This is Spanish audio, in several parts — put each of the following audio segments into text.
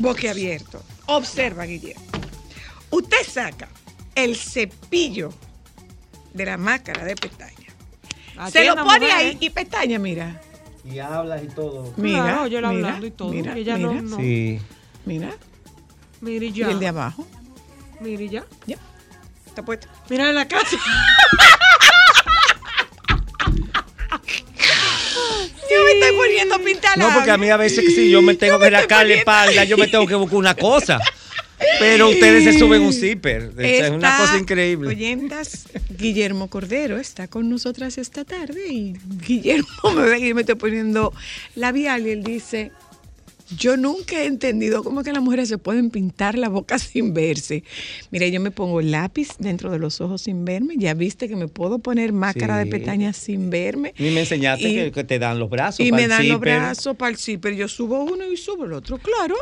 Boquiabierto. Observa, Guillermo. Usted saca el cepillo de la máscara de pestaña. Se lo pone mujeres. ahí y pestaña, mira. Y hablas y todo. Mira, Claro, yo la mira, hablando y todo. mira, y ella no, mira. no. Sí. Mira. Mire Y ya. el de abajo. Mire ya. Ya. Está puesto. Mira en la casa. Yo me estoy poniendo pinta No, porque a mí a veces si yo me tengo que rascar la espalda, yo me tengo que buscar una cosa. Pero ustedes se suben un zipper. Es una cosa increíble. Oyentas, Guillermo Cordero está con nosotras esta tarde y Guillermo me ve que me estoy poniendo labial y él dice, yo nunca he entendido cómo que las mujeres se pueden pintar la boca sin verse. Mira, yo me pongo lápiz dentro de los ojos sin verme, ya viste que me puedo poner máscara de pestañas sin verme. Y me enseñaste Y- que, te dan los brazos. Y para me el dan los brazos para el zipper, yo subo uno y subo el otro, claro.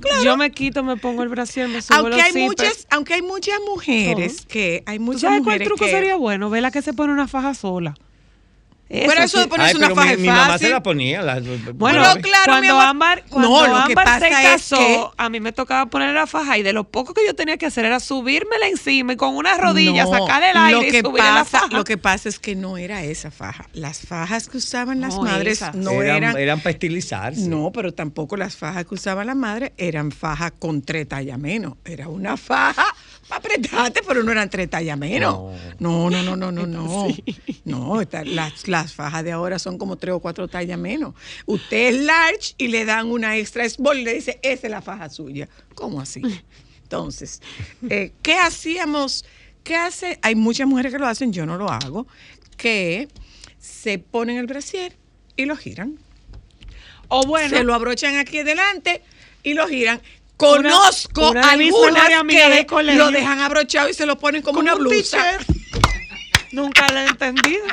Claro. Yo me quito, me pongo el brasier, me subo aunque los hay zippers. muchas, aunque hay muchas mujeres que hay ¿Tú muchas sabes cuál truco que sería bueno? Vela que se pone una faja sola. Pero eso de ponerse Ay, una faja mi, mi mamá fácil. se la ponía. la- Bueno, Pero claro, mi. Ámbar, cuando No, lo que Ámbar pasa se es casó, que- a mí me tocaba poner la faja y de lo poco que yo tenía que hacer era subírmela encima y con una rodilla No, sacar el aire lo y que subir la faja. Lo que pasa es que no era esa faja. Las fajas que usaban las No, madres no eran, eran, eran para estilizarse. No, pero tampoco las fajas que usaba la madre eran fajas con tres tallas menos. Era una faja para apretarte, pero no eran tres tallas menos. No, no, no, no, no, no. No, las, las fajas de ahora son como tres o cuatro tallas menos. Usted es large y le dan una extra small y le dice, esa es la faja suya. ¿Cómo así? Entonces, eh, ¿qué hacíamos? ¿Qué hace? Hay muchas mujeres que lo hacen, yo no lo hago, que se ponen el brasier y lo giran o bueno, se lo abrochan aquí adelante y lo giran. Conozco una de mis algunas que colegio. lo dejan abrochado y se lo ponen como, una un blusa. nunca la he entendido.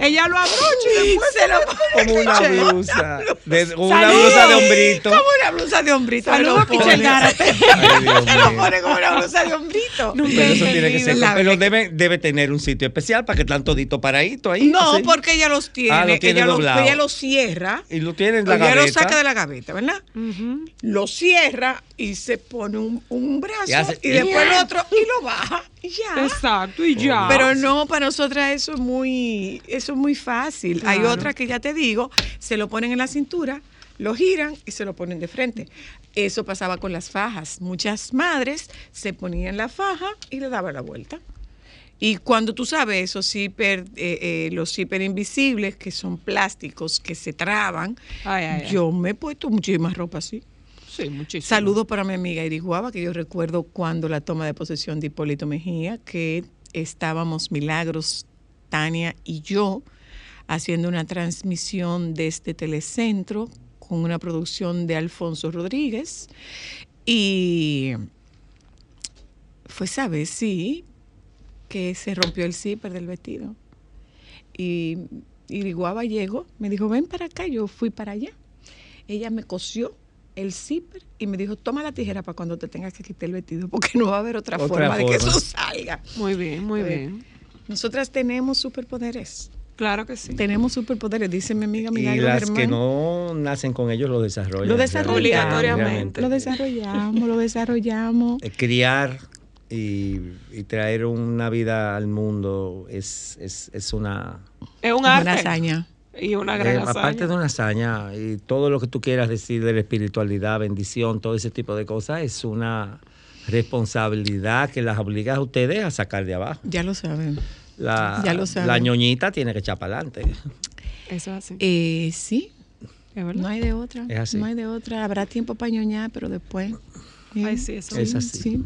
Ella lo abrocha y después Se lo Como una blusa. De, una blusa de hombrito. Como una blusa de hombrito. se Saludos, lo pone. Gárate. Se lo pone como una blusa de hombrito. Pero eso tiene que ser. La Pero debe, debe tener un sitio especial para que están toditos paraditos ahí. No, así. porque ella los tiene. Ah, lo tiene ella, los, ella los cierra. Y lo tiene en la ella gaveta. lo saca de la gaveta, ¿verdad? Lo cierra y se pone un, un brazo Y hace- y después el otro y lo baja y ya. Exacto, y ya. Pero no, para nosotras eso es muy, eso es muy fácil. Hay otras que ya te digo, se lo ponen en la cintura, lo giran y se lo ponen de frente. Eso pasaba con las fajas. Muchas madres se ponían la faja y le daban la vuelta. Y cuando tú sabes esos zipper, eh, eh, los invisibles, que son plásticos, que se traban, Ay, ay, ay. yo me he puesto muchísima ropa así. Sí, muchísimo. Saludos para mi amiga Iris Guava, que yo recuerdo cuando la toma de posesión de Hipólito Mejía, que estábamos Milagros, Tania y yo haciendo una transmisión desde Telecentro con una producción de Alfonso Rodríguez. Y fue esa vez, sí, que se rompió el zipper del vestido. Y, y Guava llegó, me dijo, ven para acá, yo fui para allá. Ella me cosió el zipper y me dijo, toma la tijera para cuando te tengas que quitar el vestido, porque no va a haber otra, Otra forma, de que eso salga. Muy bien, muy Eh, bien. Nosotras tenemos superpoderes. Claro que sí. Tenemos superpoderes, dice mi amiga Y Milagro las Germán. que no nacen con ellos lo desarrollan. Lo desarrollamos. Obligatoriamente. Lo desarrollamos, lo desarrollamos. Eh, Criar y, y traer una vida al mundo es, es, es una... Es un Una arte. hazaña. Y una gran eh, hazaña. aparte de una hazaña y todo lo que tú quieras decir de la espiritualidad, bendición, todo ese tipo de cosas, es una responsabilidad que las obliga a ustedes a sacar de abajo. Ya lo saben. La, Ya lo saben. la ñoñita tiene que echar para adelante. Eso es así. Eh, sí, no hay de otra. Es así. No hay de otra. Habrá tiempo para ñoñar, pero después. eh, Ay, sí, eso Es así. sí.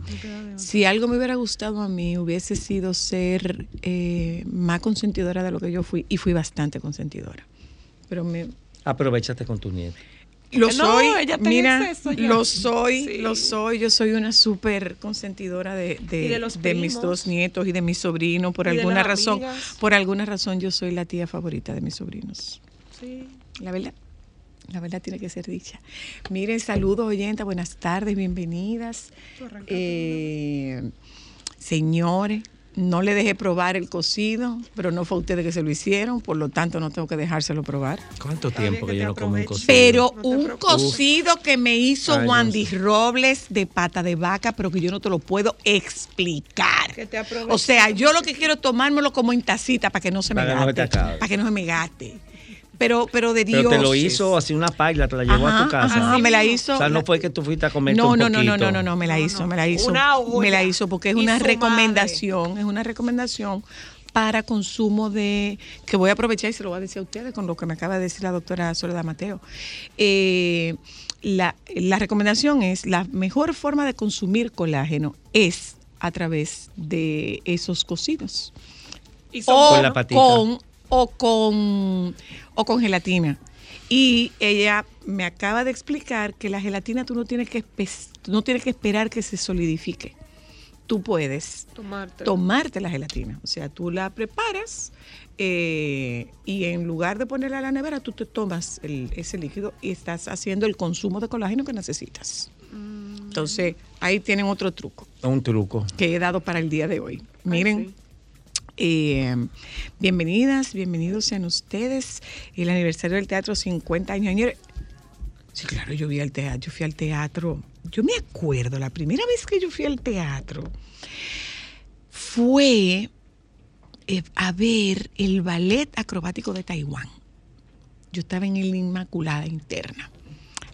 Si algo me hubiera gustado a mí, hubiese sido ser eh, más consentidora de lo que yo fui. Y fui bastante consentidora. Pero me, Aprovechate con tu nieto. Lo No, soy, ella mira, ya. lo soy, Sí. lo soy. Yo soy una súper consentidora de, de- de los de mis dos nietos y de mis sobrinos. Por Y alguna razón, amigas. por alguna razón yo soy la tía favorita de mis sobrinos. Sí. La verdad, la verdad tiene que ser dicha. Miren, saludos oyentes, buenas tardes, bienvenidas. Eh, señores, no le dejé probar el cocido, pero no fue a ustedes que se lo hicieron, por lo tanto no tengo que dejárselo probar. ¿Cuánto tiempo que que yo no como un cocido? Pero No un cocido que me hizo Ay, no Wandy sé. Robles de pata de vaca, pero que yo no te lo puedo explicar. Que te. O sea, yo lo que quiero es tomármelo como en tacita para que no se me Para gaste. para que no se me gaste. Pero, pero de Dios. Pero te lo hizo así una paila, te la llevó a tu casa. Ajá, me la hizo. O sea, no fue que tú fuiste a comer no, un no, no, no, no, no, no, me la hizo, me la hizo. Una olla. Me la hizo porque es una recomendación, es una recomendación para consumo de, que voy a aprovechar y se lo voy a decir a ustedes con lo que me acaba de decir la doctora Soledad Mateo. Eh, la, la recomendación es, la mejor forma de consumir colágeno es a través de esos cocidos Y son o Con la patita. con o con o con gelatina. Y ella me acaba de explicar que la gelatina tú no tienes que no tienes que esperar que se solidifique. Tú puedes tomarte. tomarte la gelatina. O sea, tú la preparas eh, y en lugar de ponerla a la nevera, tú te tomas el- ese líquido y estás haciendo el consumo de colágeno que necesitas. Entonces, ahí tienen otro truco Un truco. que he dado para el día de hoy. Miren, eh, bienvenidas, bienvenidos sean ustedes. El aniversario del teatro 50 años. Sí, claro, yo vi al teatro, yo fui al teatro. Yo me acuerdo, la primera vez que yo fui al teatro fue eh, a ver el ballet acrobático de Taiwán. Yo estaba en el Inmaculada Interna.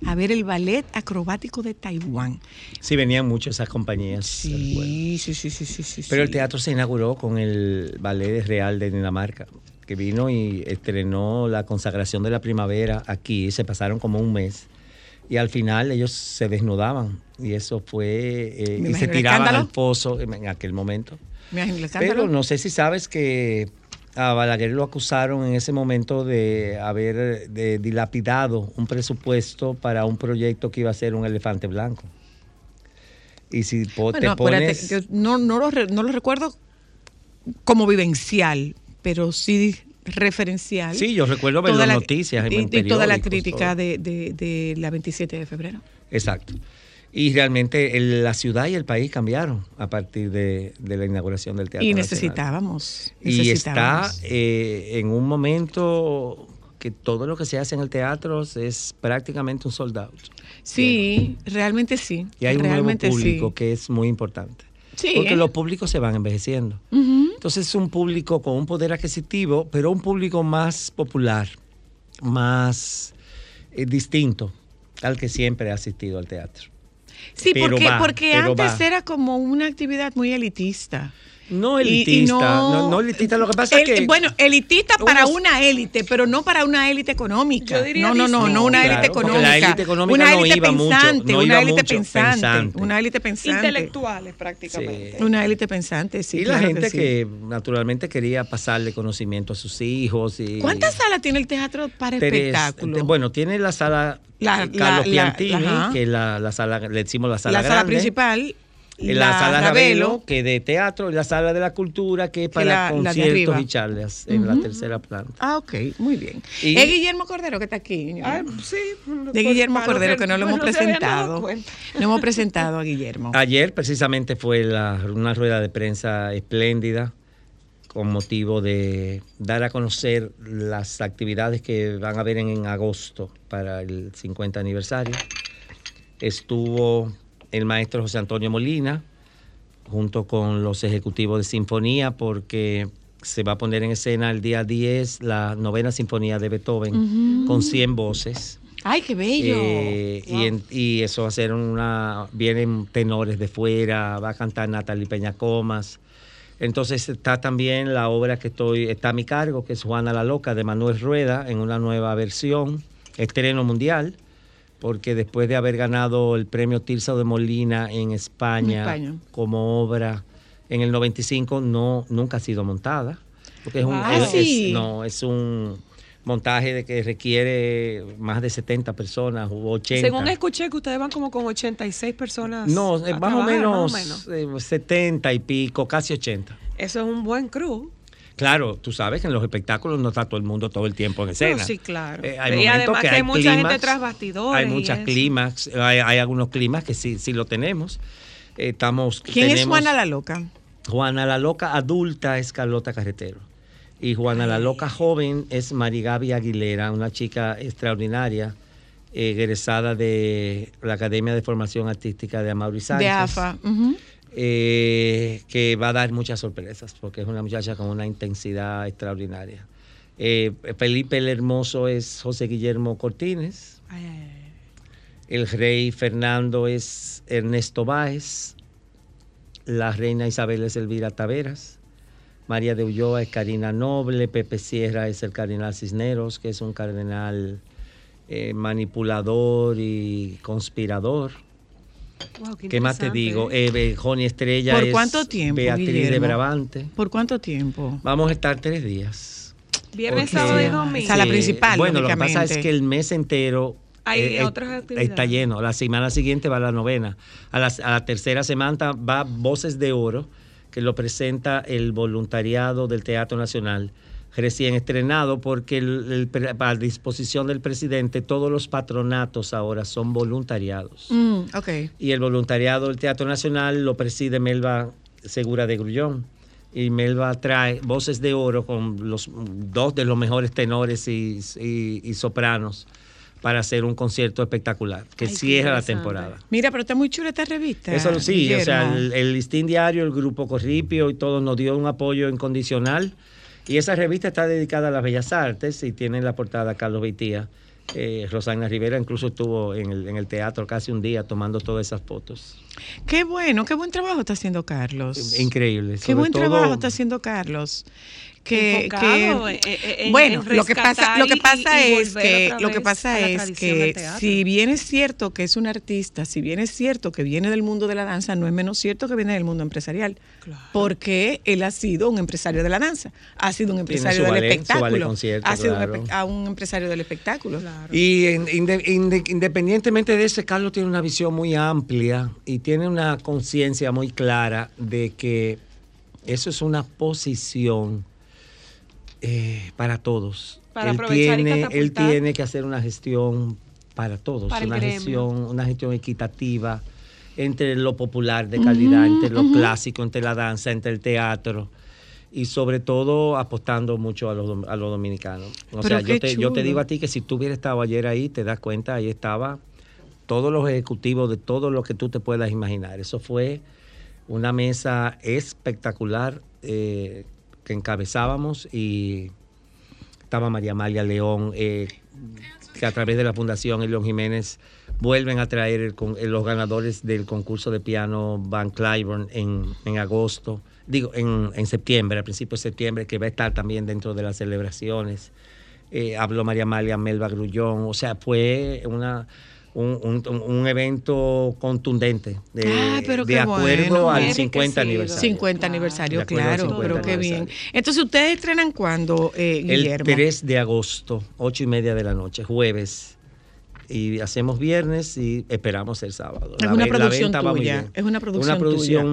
A ver el ballet acrobático de Taiwán. Sí, venían muchas esas compañías. Sí, sí, sí, sí, sí, sí. Pero el teatro se inauguró con el Ballet Real de Dinamarca, que vino y estrenó la consagración de la primavera aquí. Se pasaron como un mes. Y al final ellos se desnudaban. Y eso fue. eh, y se tiraban al pozo en aquel momento. Pero no sé si sabes que a Balaguer lo acusaron en ese momento de haber de dilapidado un presupuesto para un proyecto que iba a ser un elefante blanco. Y si po- Bueno, te pones... yo no, no, lo, re- no lo recuerdo como vivencial, pero sí referencial. Sí, yo recuerdo ver Toda las la- noticias en y, y toda la crítica de, de- de la 27 de febrero. Exacto. Y realmente el- la ciudad y el país cambiaron a partir de, de la inauguración del Teatro Y necesitábamos. Y está eh, en un momento que todo lo que se hace en el teatro es prácticamente un sold out. Sí, realmente sí. Y hay un nuevo público sí. que es muy importante. Sí, Porque ¿eh? los públicos se van envejeciendo. Entonces es un público con un poder adquisitivo, pero un público más popular, más eh, distinto al que siempre ha asistido al teatro. Sí, Pero porque, va, porque pero antes va. era como una actividad muy elitista. No Y- y elitista, no, no elitista, lo que pasa El- es que... bueno, elitista para una élite, pero no para una élite económica. Yo diría no, no, no, no una Claro, élite económica. la élite económica una no élite pensante, no una iba élite mucho, pensante, pensante. una élite pensante. Intelectuales prácticamente. Sí. Una élite pensante, sí. y la gente sí. que naturalmente quería pasarle conocimiento a sus hijos. Y, ¿Cuántas salas tiene el teatro para espectáculos? te- Bueno, tiene la sala La- eh, Carlos la- la- Piantini, que es la, la sala, le decimos la la sala sala, principal, en la, sala Ravelo, que de teatro, y la sala de la cultura, que es para la- la conciertos y charlas en la tercera planta. Ah, ok, muy bien. Y- es Guillermo Cordero que está aquí. Sí. de Guillermo Cordero, que no lo hemos no presentado. No hemos presentado a Guillermo. Ayer precisamente fue la- una rueda de prensa espléndida con motivo de dar a conocer las actividades que van a haber en, en agosto para el 50 aniversario. Estuvo el maestro José Antonio Molina junto con los ejecutivos de sinfonía porque se va a poner en escena el día 10 la novena sinfonía de Beethoven con 100 voces. Ay, qué bello. Eh, y, en- y eso va a ser una. Vienen tenores de fuera, va a cantar Natalie Peñacomas. Entonces está también la obra que estoy, está a mi cargo, que es Juana la Loca de Manuel Rueda, en una nueva versión, estreno mundial, porque después de haber ganado el premio Tirso de Molina en España, En España. como obra en el 95, no, nunca ha sido montada. Porque es un, Ah, es- sí. es- no, es un montaje de que requiere más de 70 personas u 80. Según escuché que ustedes van como con 86 personas. no, eh, más, o trabajar, menos, más o menos. eh, 70 y pico, casi 80. Eso es un buen crew. Claro, tú sabes que en los espectáculos no está todo el mundo todo el tiempo en escena. No, sí, claro. Eh, hay Y además que hay mucha gente tras bastidores Hay muchas clímax, hay, hay algunos climas que sí, sí lo tenemos. Eh, estamos, ¿Quién es Juana la Loca? Juana la Loca adulta es Carlota Carretero. Y Juana la Loca joven es Marigaby Aguilera, una chica extraordinaria, eh, egresada de la Academia de Formación Artística de Amaury Sánchez. De AFA. ujú. Eh, que va a dar muchas sorpresas, porque es una muchacha con una intensidad extraordinaria. Eh, Felipe el Hermoso es José Guillermo Cortines. Ay, ay, ay. El rey Fernando es Ernesto Báez. La reina Isabel es Elvira Taveras. María de Ulloa es Karina Noble. Pepe Sierra es el cardenal Cisneros, que es un cardenal eh, manipulador y conspirador. Wow, ¿Qué más te digo? ¿eh? Joni Estrella ¿Por es cuánto tiempo, Beatriz de? Brabante. ¿Por cuánto tiempo? Vamos a estar tres días. Viernes, Porque- sábado y domingo. Sala principal, Bueno, lo que pasa es que el mes entero Hay eh, otras eh, actividades. está lleno. La semana siguiente va la novena. A la, a la tercera semana va Voces de Oro, que lo presenta el voluntariado del Teatro Nacional, recién estrenado, porque el- a disposición del presidente todos los patronatos ahora son voluntariados. Mm, ok. Y el voluntariado del Teatro Nacional lo preside Melba Segura de Grullón. Y Melba trae voces de oro con los dos de los mejores tenores y, y- y sopranos para hacer un concierto espectacular que Ay, cierra la temporada. Mira, pero está muy chula esta revista. Eso sí, o sea, el, el Listín Diario, el Grupo Corripio y todo nos dio un apoyo incondicional. Y esa revista está dedicada a las bellas artes y tiene en la portada Carlos Beitía. Eh, Rosana Rivera incluso estuvo en el, en el teatro casi un día tomando todas esas fotos. Qué bueno, qué buen trabajo está haciendo Carlos. Increíble. Qué buen todo- trabajo está haciendo Carlos. Que, Enfocado que- en- en- bueno, en lo que pasa, lo que pasa y es que lo que pasa es que si bien es cierto que es un artista, si bien es cierto que viene del mundo de la danza, no es menos cierto que viene del mundo empresarial, Claro. porque él ha sido un empresario de la danza, ha sido un empresario del espectáculo, ha sido un claro. a un empresario del espectáculo. Claro. Y en- inde- inde- independientemente de eso, Carlos tiene una visión muy amplia y tiene una conciencia muy clara de que eso es una posición eh, para todos. Para él, aprovechar y tiene, él tiene que hacer una gestión para todos, Para una gestión, una gestión equitativa entre lo popular de calidad, entre lo clásico, entre la danza, entre el teatro y sobre todo apostando mucho a los, a los dominicanos. O Pero sea, yo te, yo te digo a ti que si tú hubieras estado ayer ahí, te das cuenta, ahí estaba todos los ejecutivos de todo lo que tú te puedas imaginar. Eso fue una mesa espectacular eh, que encabezábamos y estaba María Amalia León, eh, que a través de la Fundación Elion Jiménez vuelven a traer eh, los ganadores del concurso de piano Van Cliburn en, en agosto, digo, en, en septiembre, a principios de septiembre, que va a estar también dentro de las celebraciones. Eh, habló María Amalia Melba Grullón, o sea, fue una... Un, un- un evento contundente de, Ay, pero de acuerdo bueno. al Bien 50 enriquecido. aniversario. 50 Claro. aniversario, claro, 50 pero qué bien. Entonces, ¿ustedes estrenan cuándo, eh, El Guillermo? 3 de agosto, 8 y media de la noche, jueves. Y hacemos viernes y esperamos el sábado. Es una ve- producción venta va muy tuya, bien. es una producción Una producción,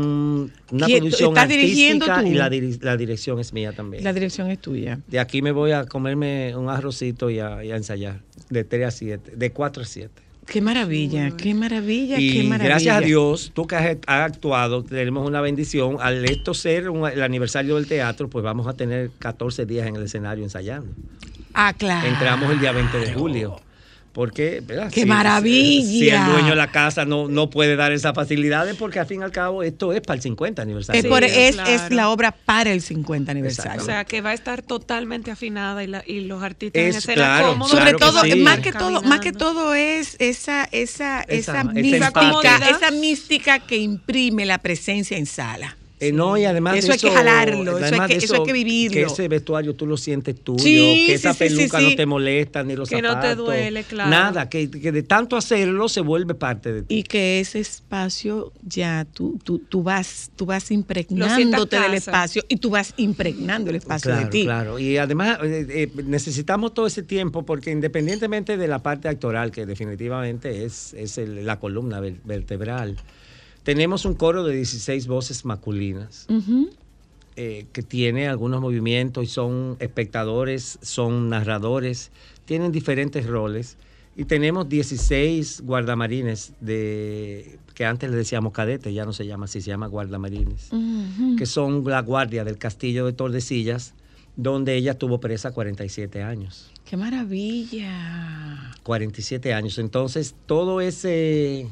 una ¿Quién- producción estás dirigiendo artística tú? y la, diri- la dirección es mía también. La dirección es tuya. de aquí me voy a comerme un arrocito y a, y a ensayar. De 3 a 7, de 4 a 7. Qué maravilla, qué maravilla, qué maravilla. gracias a Dios, tú que has, has actuado, tenemos una bendición. Al esto ser un- el aniversario del teatro, pues vamos a tener 14 días en el escenario ensayando. Ah, claro. Entramos el día 20 de julio. Porque, ¿verdad? ¡Qué Si- maravilla! Si el dueño de la casa no, no puede dar esas facilidades, porque al fin y al cabo esto es para el 50 aniversario. Es, Sí, por- es, claro. es la obra para el 50 aniversario. O sea, que va a estar totalmente afinada y, la- y los artistas en Es escena claro, cómodos. Sobre claro que todo, sí. más que todo, más que todo es esa, esa, esa, Esa- esa mística, esa mística que imprime la presencia en sala. Eh, no, y además Eso de hay que jalarlo, eso hay que- de eso hay que vivirlo. Que ese vestuario tú lo sientes tuyo, Sí, que esa sí, sí, sí, peluca sí. no te molesta, ni los Que no te zapatos. duele, claro. Nada, que, que de tanto hacerlo se vuelve parte de ti. Y que ese espacio ya tú, tú, tú vas, tú vas impregnándote del espacio y tú vas impregnando el espacio Claro, de ti. claro. Y además eh, eh, necesitamos todo ese tiempo porque independientemente de la parte actoral, que definitivamente es, es el- la columna ver- vertebral, tenemos un coro de 16 voces masculinas eh, que tiene algunos movimientos y son espectadores, son narradores, tienen diferentes roles. Y tenemos 16 guardamarines de que antes le decíamos cadetes, ya no se llama así, se llama guardamarines que son la guardia del castillo de Tordesillas, donde ella tuvo presa 47 años. ¡Qué maravilla! 47 años. Entonces, todo ese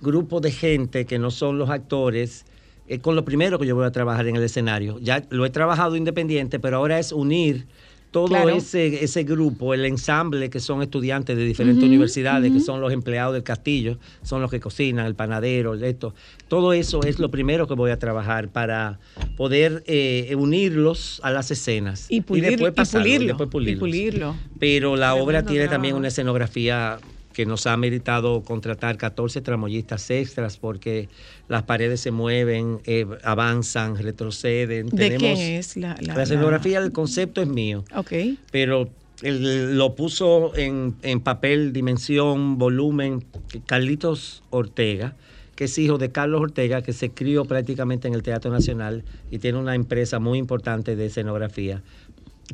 grupo de gente que no son los actores, es con lo primero que yo voy a trabajar en el escenario. Ya lo he trabajado independiente, pero ahora es unir todo Claro. ese, ese grupo, el ensamble que son estudiantes de diferentes universidades, que son los empleados del castillo, son los que cocinan, el panadero, esto. Todo eso es lo primero que voy a trabajar para poder eh, unirlos a las escenas. Y, pulir- después y pasarlo, pulirlo. después y pulirlos. pulirlo. Pero la obra tiene también una escenografía que nos ha meritado contratar 14 tramoyistas extras porque las paredes se mueven, eh, avanzan, retroceden. ¿De Tenemos- quién es la, la, La escenografía del concepto es mío, Ok. pero lo puso en, en papel, dimensión, volumen, Carlitos Ortega, que es hijo de Carlos Ortega, que se crió prácticamente en el Teatro Nacional y tiene una empresa muy importante de escenografía.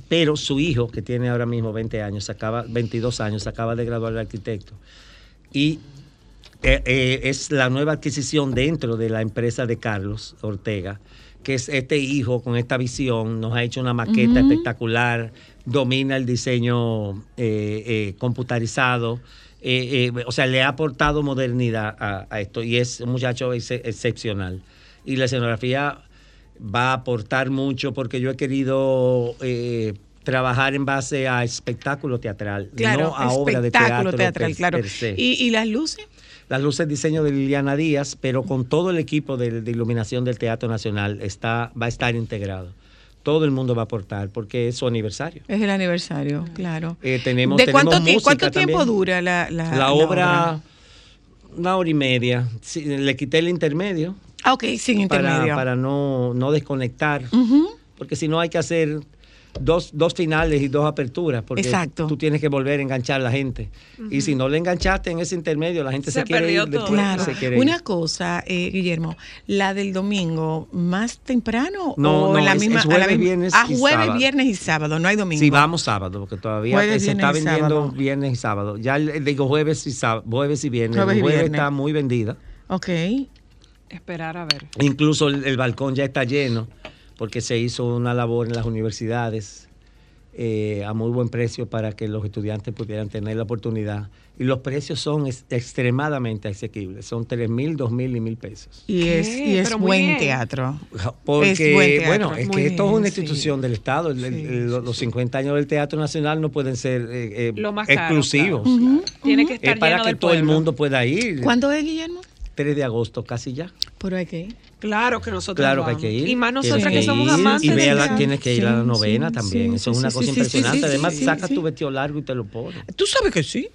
Pero su hijo, que tiene ahora mismo 20 años, acaba, 22 años, acaba de graduar de arquitecto. Y eh, eh, es la nueva adquisición dentro de la empresa de Carlos Ortega, que es este hijo con esta visión, nos ha hecho una maqueta espectacular, domina el diseño eh, computarizado, o sea, le ha aportado modernidad a, a esto y es un muchacho ex- excepcional. Y la escenografía va a aportar mucho porque yo he querido eh, trabajar en base a espectáculo teatral, Claro, no a obra de espectáculo teatro teatral, per- claro. per se. ¿Y, y las luces? Las luces diseño de Liliana Díaz, pero con todo el equipo de, de iluminación del Teatro Nacional está, va a estar integrado. Todo el mundo va a aportar porque es su aniversario. Es el aniversario, claro. Eh, tenemos, ¿De cuánto, ti- música cuánto tiempo también. dura la, la, La obra, una hora y media. Sí, le quité el intermedio Ah, ok, sin para, intermedio. para no, no desconectar, porque si no hay que hacer dos, dos finales y dos aperturas, porque Exacto. tú tienes que volver a enganchar a la gente. Y si no le enganchaste en ese intermedio, la gente se, Se quiere ir todo. después, Claro. se quiere ir. Una cosa, eh, Guillermo, la del domingo, ¿más temprano No, o no, en la es- misma es a la jueves, misma- viernes Ah, y jueves, sábado. viernes y sábado, no hay domingo. Sí, vamos sábado, porque todavía Jueves, se está vendiendo sábado. viernes y sábado. Ya digo jueves y, sábado, jueves y viernes. Jueves el y jueves viernes. está muy vendida. Ok. Esperar a ver. Incluso el, el balcón ya está lleno, porque se hizo una labor en las universidades eh, a muy buen precio para que los estudiantes pudieran tener la oportunidad. Y los precios son es- extremadamente asequibles, son 3 mil, 2 mil y mil pesos. Y es, y es buen bien. teatro. Porque, Es buen teatro. bueno, es Muy que esto es una sí. institución del Estado. El- el- el- los 50 años del Teatro Nacional no pueden ser eh, eh, Lo más caro, exclusivos. claro. Tiene que estar Es para lleno que del todo el mundo pueda ir. ¿Cuándo es, Guillermo? 3 de agosto, casi ya. Por aquí. Claro que nosotros Claro que hay vamos. que ir. Y más nosotras que ir somos amantes Y vea la- tienes que ir a la novena sí, también. sí, Eso es una sí, cosa impresionante. sí, Además, sí, saca sí. tu vestido largo y te lo pones. Tú sabes que sí.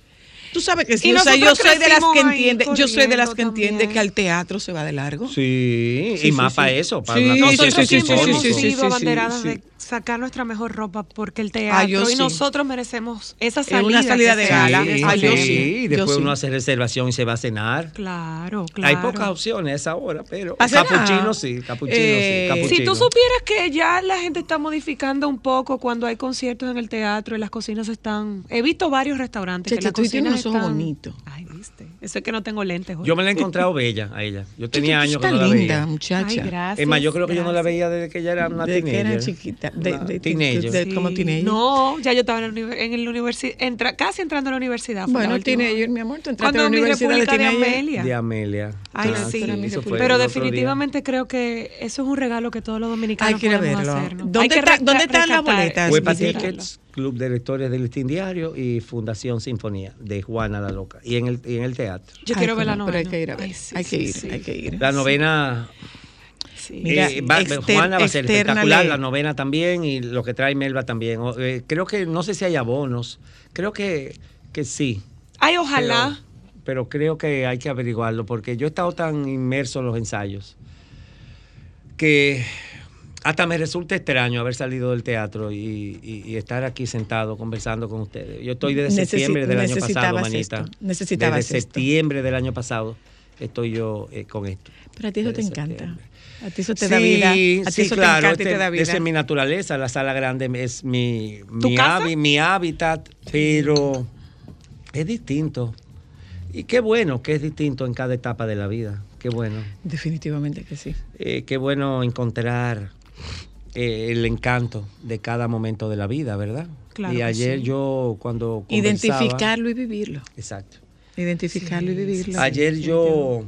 Tú sabes que sí. Y O sea, yo soy de las que entiende, yo soy de las que entiende que al teatro se va de largo. Sí, Sí, y sí, más sí. para eso, para Sí, una cosa sí, sí, sí, sí, sí, sí, sí, sí. sacar nuestra mejor ropa porque el teatro Ah, yo y sí. nosotros merecemos esa Es salida. una salida de gala. merece. Ah, yo sí, sí, y yo después sí. uno hace reservación y se va a cenar. Claro, claro. Hay pocas opciones a esa hora, pero capuchino sí, capuchino Eh, sí, capuchino. Si tú supieras que ya la gente está modificando un poco cuando hay conciertos en el teatro y las cocinas están... He visto varios restaurantes que Chacha, las tú tienes cocinas unos ojos están... bonitos. Ay, viste. Eso es que no tengo lentes. hoy. Yo me la he encontrado bella a ella. Yo tenía Tú años que no la linda, veía. muchacha. Ay, gracias. Es más, yo creo que yo no la gracias. veía desde que ella era una Desde que teenager. era chiquita, de- de- teenager. de- como teenager. No, ya yo estaba en, la univer- en la universidad, entra, casi entrando a la universidad. Bueno, teenager, mi amor, tú entraste Cuando a la mi universidad de República de teenager. Amelia. De Amelia. Ay, Ah, sí. eso fue Pero el día. definitivamente creo que eso es un regalo que todos los dominicanos Hay que podemos verlo. hacernos. ¿Dónde Hay que está- dónde están las boletas? Huepa. Tickets, Club de Lectores del Listín Diario y Fundación Sinfonía de Juana la Loca. Y en el, y en el teatro. Yo Ay, quiero ver la pero novena. hay que ir a ver. Ay, sí, hay que ir, sí. hay que ir. La novena Sí. Mira, eh, va- exter- Juana va a ser espectacular, la novena también y lo que trae Melba también. O, eh, creo que, no sé si hay abonos, creo que, que sí. Ay, ojalá. Pero, pero creo que hay que averiguarlo porque yo he estado tan inmerso en los ensayos que hasta me resulta extraño haber salido del teatro y, y- y estar aquí sentado conversando con ustedes. Yo estoy desde Necesi- septiembre del año pasado, manita. esto, necesitabas desde esto. septiembre del año pasado estoy yo eh, con esto. Pero a ti eso te encanta. septiembre. A ti eso te sí, da vida. A ti sí, eso claro, te encanta y este- te da vida. esa es mi naturaleza, la sala grande es mi, ¿Tu mi, hábi- mi hábitat, pero es distinto. Y qué bueno que es distinto en cada etapa de la vida, qué bueno. Definitivamente que sí. Eh, qué bueno encontrar eh, el encanto de cada momento de la vida, ¿verdad? Claro y ayer sí. yo cuando Identificarlo y vivirlo. Exacto. Identificarlo y vivirlo. Ayer yo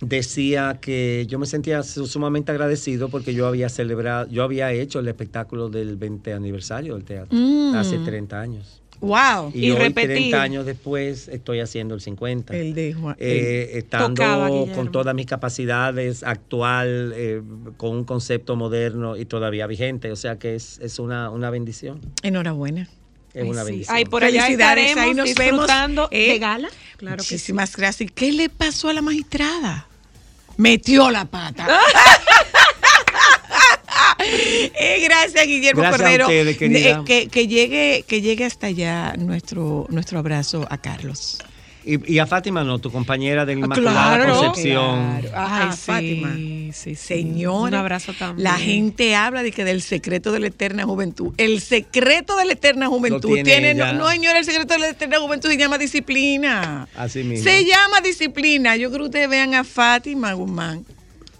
decía que yo me sentía su- sumamente agradecido porque yo había celebrado, yo había hecho el espectáculo del 20 aniversario del teatro Mm. hace 30 años. Wow. Y, Y hoy, repetir. 30 años después, estoy haciendo el 50. El de Juan. Eh, estando Tocaba, con todas mis capacidades, actual, eh, con un concepto moderno y todavía vigente. O sea que es, es una, una bendición. Enhorabuena. Es Ay, una sí. bendición. Ay, por allá estaremos ahí nos disfrutando vemos, eh, de gala. Claro que sí. Muchísimas gracias. ¿Qué le pasó a la magistrada? Metió la pata. Eh, gracias, Guillermo Gracias a Cordero. ustedes, querida. Eh, que, que llegue, que llegue hasta allá nuestro, nuestro abrazo a Carlos. Y, y a Fátima, no, tu compañera de la Ah, Inmaculada claro, Concepción. claro. Ajá, Ay, sí, Fátima. sí, Un abrazo también. La gente habla de que del secreto de la eterna juventud. El secreto de la eterna juventud tiene tiene, no, no, señor, el secreto de la eterna juventud se llama disciplina. Así mismo. Se llama disciplina. Yo creo que ustedes vean a Fátima Guzmán.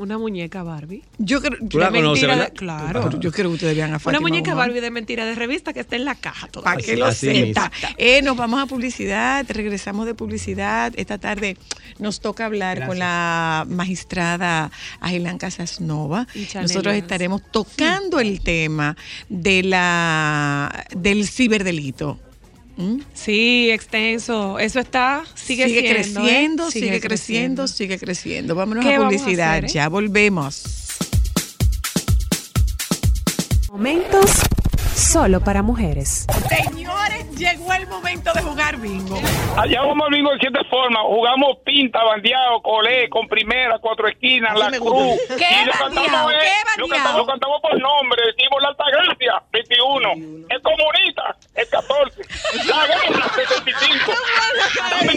Una muñeca Barbie. Yo creo, de- claro. Yo creo que ustedes vean a Fátima Una muñeca. Barbie de mentira de revista que está en la caja Para todavía. que lo sepa. Eh, nos vamos a publicidad, regresamos de publicidad. Esta tarde nos toca hablar con la magistrada Agilan Casasnova. Nosotros estaremos tocando el tema de la del ciberdelito. ¿Mm? Sí, extenso. Eso está, sigue, sigue siendo, ¿eh? creciendo, sigue, creciendo, sigue creciendo. Vámonos ¿Qué a vamos a publicidad, hacer, eh? ya volvemos. Momentos solo para mujeres. Señores, llegó el momento de jugar bingo. Allá vamos al bingo de siete formas. Jugamos pinta, bandeado, colé, con primera, cuatro esquinas, la cruz. ¿Qué y lo bandeado? cantamos, ¿Qué lo bandeado? cantamos, lo cantamos por nombre. Decimos la Altagracia, 21. El comunista, el 14. La guerra, 75. Dame,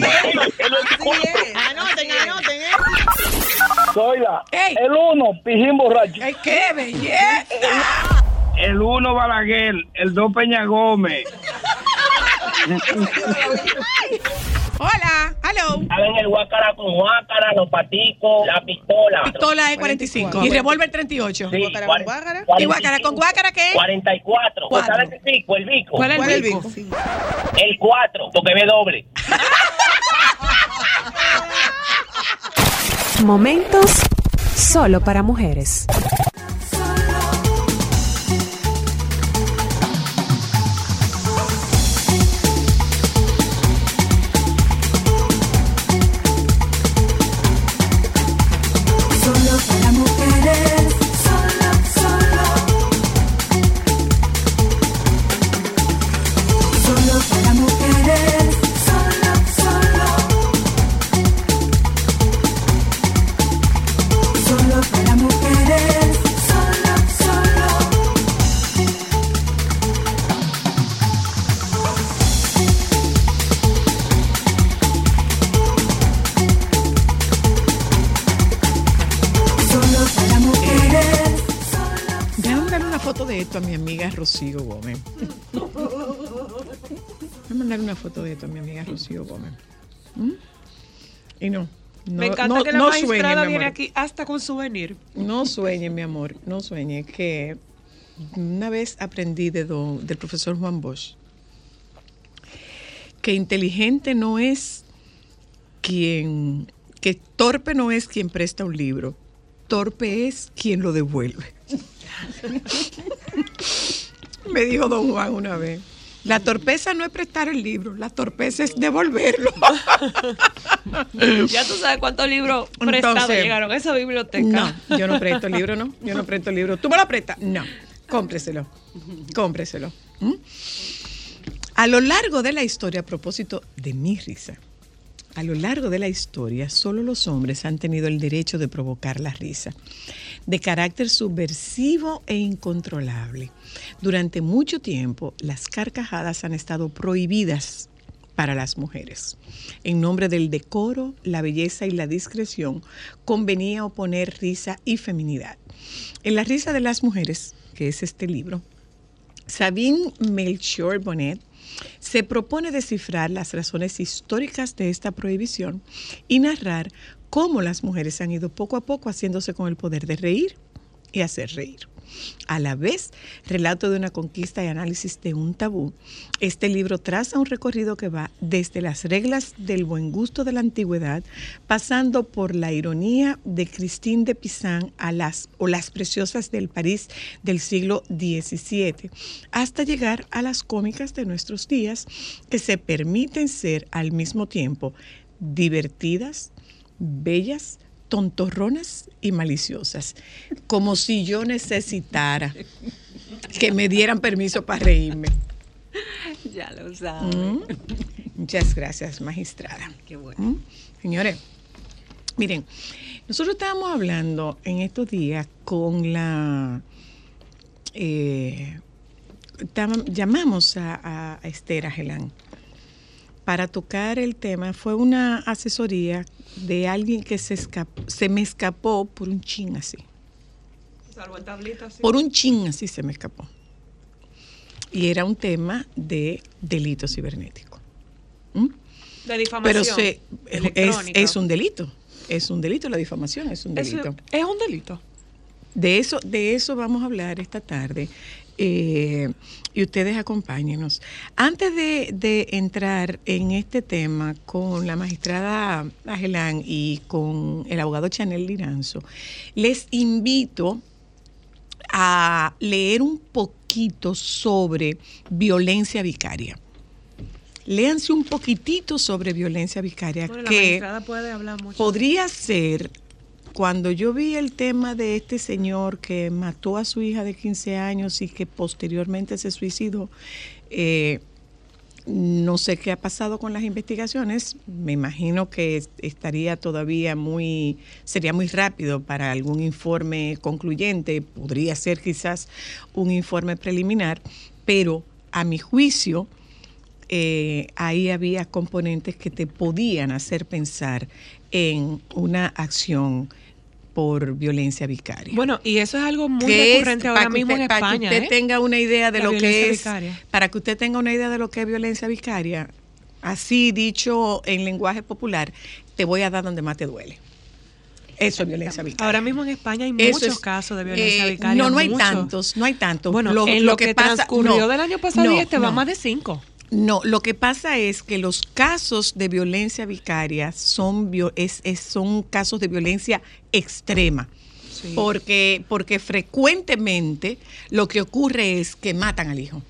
el 24. Anoten, anoten, ¿eh? Soy la. Ey. El 1, Pijín Borracho. ¡Ay, ¡Qué belleza! El 1, Balaguer. El 2, Peña Gómez. Hola, hello. Saben el guácara con guácara, los paticos, la pistola. Pistola de 45 y revólver 38. Sí, Guácara con guácara. ¿Y guácara con guácara qué? 44. Cuatro. ¿Sabes el pico? El bico. ¿Cuál es ¿Cuál el es el bico? El 4, porque ve doble. Momentos solo para mujeres. Hasta con souvenir. No sueñe, mi amor, no sueñe que una vez aprendí de do- del profesor Juan Bosch que inteligente no es quien, que torpe no es quien presta un libro, torpe es quien lo devuelve. Me dijo don Juan una vez. La torpeza no es prestar el libro, la torpeza es devolverlo. Ya tú sabes cuántos libros prestados llegaron a esa biblioteca. No, yo no presto libro, no. Yo no presto libro. ¿Tú me lo prestas? No. Cómpreselo. Cómpreselo. ¿Mm? A lo largo de la historia, a propósito de mi risa, a lo largo de la historia, solo los hombres han tenido el derecho de provocar la risa, de carácter subversivo e incontrolable. Durante mucho tiempo, las carcajadas han estado prohibidas para las mujeres. En nombre del decoro, la belleza y la discreción, convenía oponer risa y feminidad. En La risa de las mujeres, que es este libro, Sabine Melchior Bonnet se propone descifrar las razones históricas de esta prohibición y narrar cómo las mujeres han ido poco a poco haciéndose con el poder de reír y hacer reír. A la vez, relato de una conquista y análisis de un tabú, este libro traza un recorrido que va desde las reglas del buen gusto de la antigüedad, pasando por la ironía de Christine de Pizan a las, o las preciosas del París del siglo XVII, hasta llegar a las cómicas de nuestros días, que se permiten ser al mismo tiempo divertidas, bellas, tontorronas y maliciosas, como si yo necesitara que me dieran permiso para reírme. Ya lo sabes. Mm. Muchas gracias, magistrada. Qué bueno. ¿Mm? Señores, miren, nosotros estábamos hablando en estos días con la... eh, llamamos a, a Esther Agelán para tocar el tema. Fue una asesoría de alguien que se, escapó, se me escapó por un chin así. Salvo en tablitas. sí. Por un chin así se me escapó. Y era un tema de delito cibernético. ¿Mm? De difamación. Pero se, es, es un delito. Es un delito, la difamación es un delito. es un delito. De eso, de eso vamos a hablar esta tarde. Eh, y ustedes acompáñenos. Antes de, de entrar en este tema con la magistrada Agelán y con el abogado Chanel Liranzo, les invito a leer un poquito sobre violencia vicaria. Léanse un poquitito sobre violencia vicaria, Bueno, que puede hablar mucho. podría ser cuando yo vi el tema de este señor que mató a su hija de 15 años y que posteriormente se suicidó, eh, no sé qué ha pasado con las investigaciones. Me imagino que es- estaría todavía muy, sería muy rápido para algún informe concluyente. Podría ser quizás un informe preliminar, pero a mi juicio, eh, ahí había componentes que te podían hacer pensar en una acción por violencia vicaria. Bueno, y eso es algo muy Que es, recurrente ahora para que mismo usted- en Para España. que usted ¿eh? tenga una idea de La lo que es, vicaria. para que usted tenga una idea de lo que es violencia vicaria, Así dicho en lenguaje popular, te voy a dar donde más te duele. Eso es violencia vicaria. Ahora mismo en España hay Eso muchos es, casos de violencia eh, vicaria. No, no hay muchos. tantos, no hay tantos. Bueno, en lo, que, transcurrió no, del año pasado no, y este va más de cinco. No, lo que pasa es que los casos de violencia vicaria son, vio- es- es- son casos de violencia extrema. Porque, porque frecuentemente lo que ocurre es que matan al hijo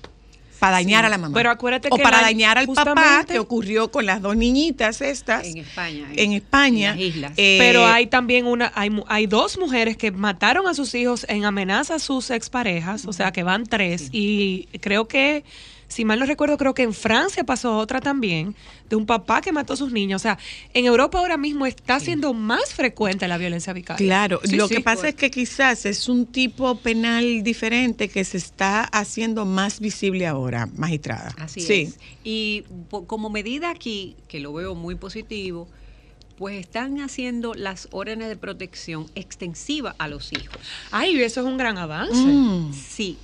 para dañar a la mamá. Pero acuérdate o que para la- dañar al papá, que ocurrió con las dos niñitas estas En España. en España. En las islas. Eh, Pero hay también una, hay, hay dos mujeres que mataron a sus hijos en amenaza a sus exparejas, o sea que van tres, y creo que, si mal no recuerdo, creo que en Francia pasó otra también, de un papá que mató a sus niños. O sea, en Europa ahora mismo está siendo más frecuente la violencia vicaria. Claro, Sí, lo sí. que pasa es que quizás es un tipo penal diferente que se está haciendo más visible ahora, magistrada. Así sí. es. Y como medida aquí, que lo veo muy positivo, pues están haciendo las órdenes de protección extensiva a los hijos. Ay, eso es un gran avance. Mm. Sí,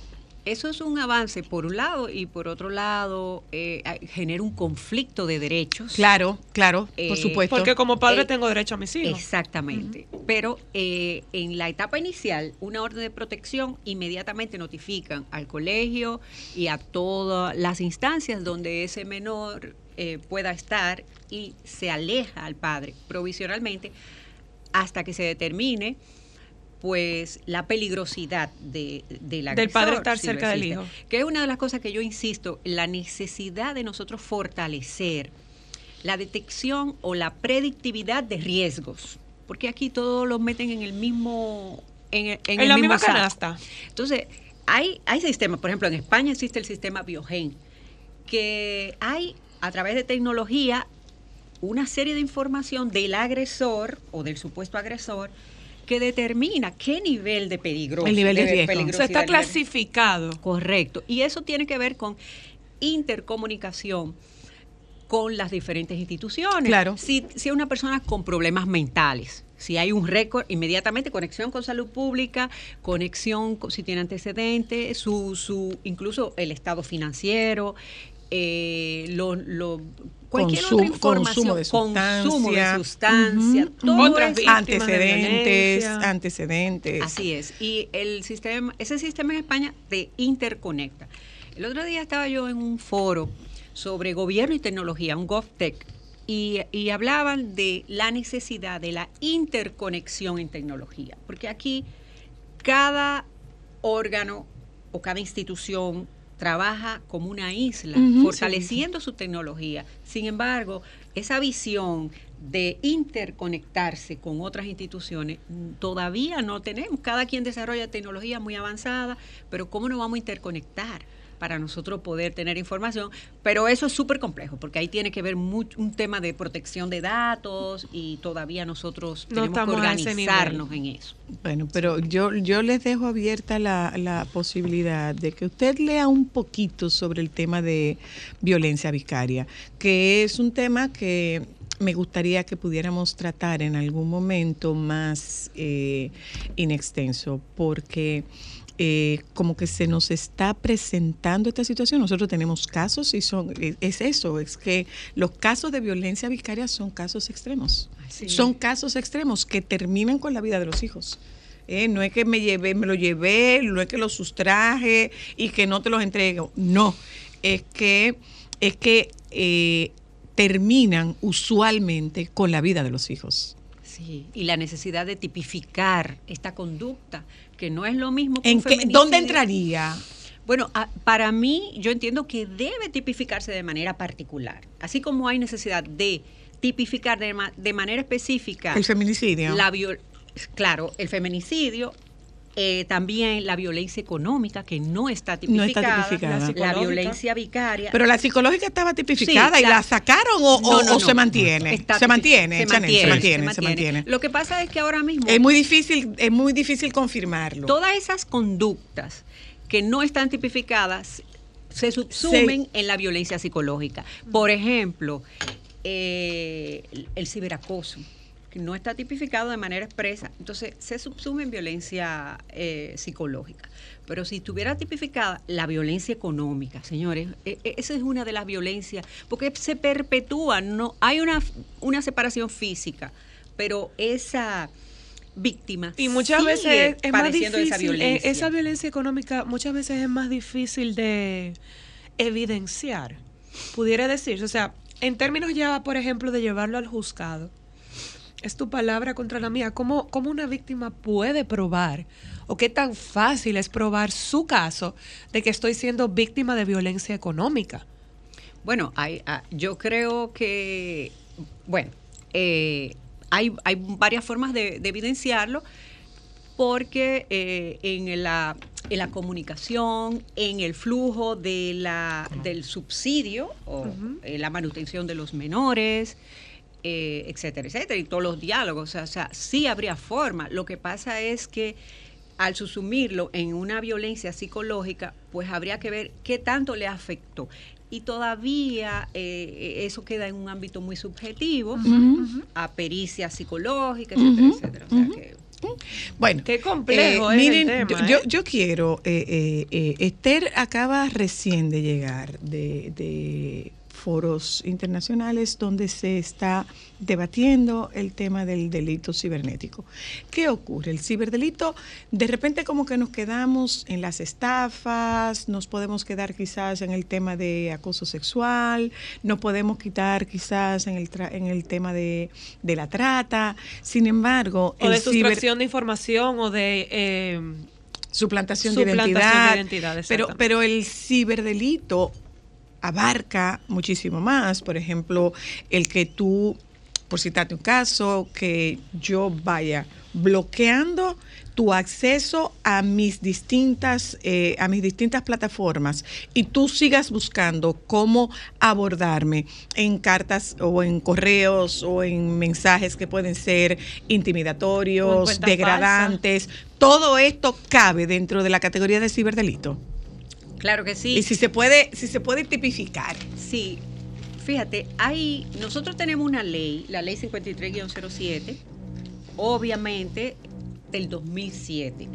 eso es un avance por un lado y por otro lado eh, genera un conflicto de derechos. Claro, claro, Eh, por supuesto. Porque como padre Eh, tengo derecho a mis hijos. Exactamente. Pero eh, en la etapa inicial, una orden de protección inmediatamente notifican al colegio y a todas las instancias donde ese menor eh, pueda estar y se aleja al padre provisionalmente hasta que se determine pues la peligrosidad de, del Del padre agresor, estar si cerca del hijo. Que es una de las cosas que yo insisto, la necesidad de nosotros fortalecer la detección o la predictividad de riesgos, porque aquí todos los meten en el mismo en, el- en En el la mismo misma saco. canasta. Entonces, hay hay sistemas, por ejemplo, en España existe el sistema Biogen, que hay a través de tecnología una serie de información del agresor o del supuesto agresor que determina qué nivel de peligro El nivel de riesgo. O sea, está clasificado. Correcto. Y eso tiene que ver con intercomunicación con las diferentes instituciones. Claro. Si, si hay una persona con problemas mentales, si hay un récord, inmediatamente conexión con salud pública, conexión con, si tiene antecedentes, su, su, incluso el estado financiero, eh, lo, lo- cualquier Consum- otra información, consumo de consumo de sustancia. sustancia, todo Otras víctimas de antecedentes, antecedentes. Así es. Y el sistema, ese sistema en España te interconecta. El otro día estaba yo en un foro sobre gobierno y tecnología, un GovTech, y, y hablaban de la necesidad de la interconexión en tecnología. Porque aquí cada órgano o cada institución trabaja como una isla, fortaleciendo su tecnología. Sin embargo, esa visión de interconectarse con otras instituciones mm, todavía no tenemos. Cada quien desarrolla tecnología muy avanzada, pero ¿cómo nos vamos a interconectar? Para nosotros poder tener información, pero eso es súper complejo, porque ahí tiene que ver mucho, un tema de protección de datos y todavía nosotros No tenemos que organizarnos en eso. Bueno, pero yo, yo les dejo abierta la, la posibilidad de que usted lea un poquito sobre el tema de violencia vicaria, que es un tema que me gustaría que pudiéramos tratar en algún momento más eh, inextenso, porque eh, como que se nos está presentando esta situación. Nosotros tenemos casos y son es, es eso, es que los casos de violencia vicaria son casos extremos. Son casos extremos que terminan con la vida de los hijos. Eh, no es que me llevé, me lo llevé, no es que lo sustraje y que no te los entrego. No, es que es que eh, terminan usualmente con la vida de los hijos. Sí, y la necesidad de tipificar esta conducta, que no es lo mismo que ¿En un qué. ¿Dónde entraría? Bueno, para mí yo entiendo que debe tipificarse de manera particular, así como hay necesidad de tipificar de, de manera específica El feminicidio. la viol- claro, el feminicidio, eh, también la violencia económica que no está No está tipificada, tipificada. la, violencia vicaria. Pero la psicológica estaba tipificada Sí, y la- la sacaron o, o- No, no, o no. se mantiene. Está se mantiene, se Chanel, mantiene, se mantiene, se mantiene. Lo que pasa es que ahora mismo Es muy difícil, es muy difícil confirmarlo. todas esas conductas que no están tipificadas se subsumen en la violencia psicológica. Por ejemplo, eh, el ciberacoso, que no está tipificado de manera expresa, entonces se subsume en violencia eh, psicológica. Pero si estuviera tipificada la violencia económica, señores, eh, eh, esa es una de las violencias, porque se perpetúa, no hay una, una separación física, pero esa víctima Y muchas sigue veces es más padeciendo difícil, esa eh, violencia. esa violencia económica muchas veces es más difícil de evidenciar, pudiera decirse. O sea, en términos ya, por ejemplo, de llevarlo al juzgado, es tu palabra contra la mía. ¿Cómo, cómo una víctima puede probar o qué tan fácil es probar su caso de que estoy siendo víctima de violencia económica? Bueno, hay, ah, yo creo que, bueno, eh, hay, hay varias formas de, de evidenciarlo porque eh, en, la, en la comunicación, en el flujo de la, del subsidio o eh, la manutención de los menores, eh, etcétera, etcétera, y todos los diálogos, o sea, o sea, sí habría forma. Lo que pasa es que al susumirlo en una violencia psicológica, pues habría que ver qué tanto le afectó. Y todavía eh, eso queda en un ámbito muy subjetivo, a pericia psicológica, etcétera, etcétera. O sea que Bueno, Qué complejo eh, es el miren, tema, yo, ¿eh? yo quiero, eh, eh, eh, Esther acaba recién de llegar de, de foros internacionales donde se está debatiendo el tema del delito cibernético. ¿Qué ocurre? El ciberdelito, de repente como que nos quedamos en las estafas, nos podemos quedar quizás en el tema de acoso sexual, nos podemos quitar quizás en el, tra- en el tema de, de la trata. Sin embargo, O de el sustracción de información o de... eh, suplantación, de Suplantación identidad. de identidad, pero, pero el ciberdelito abarca muchísimo más. Por ejemplo, el que tú, por citarte un caso, que yo vaya bloqueando tu acceso a mis distintas eh, a mis distintas plataformas y tú sigas buscando cómo abordarme en cartas o en correos o en mensajes que pueden ser intimidatorios, degradantes, todo esto cabe dentro de la categoría de ciberdelito. Claro que sí. Y si se puede, si se puede tipificar. Sí, fíjate, hay, nosotros tenemos una ley, la ley 53-07, obviamente del 2007.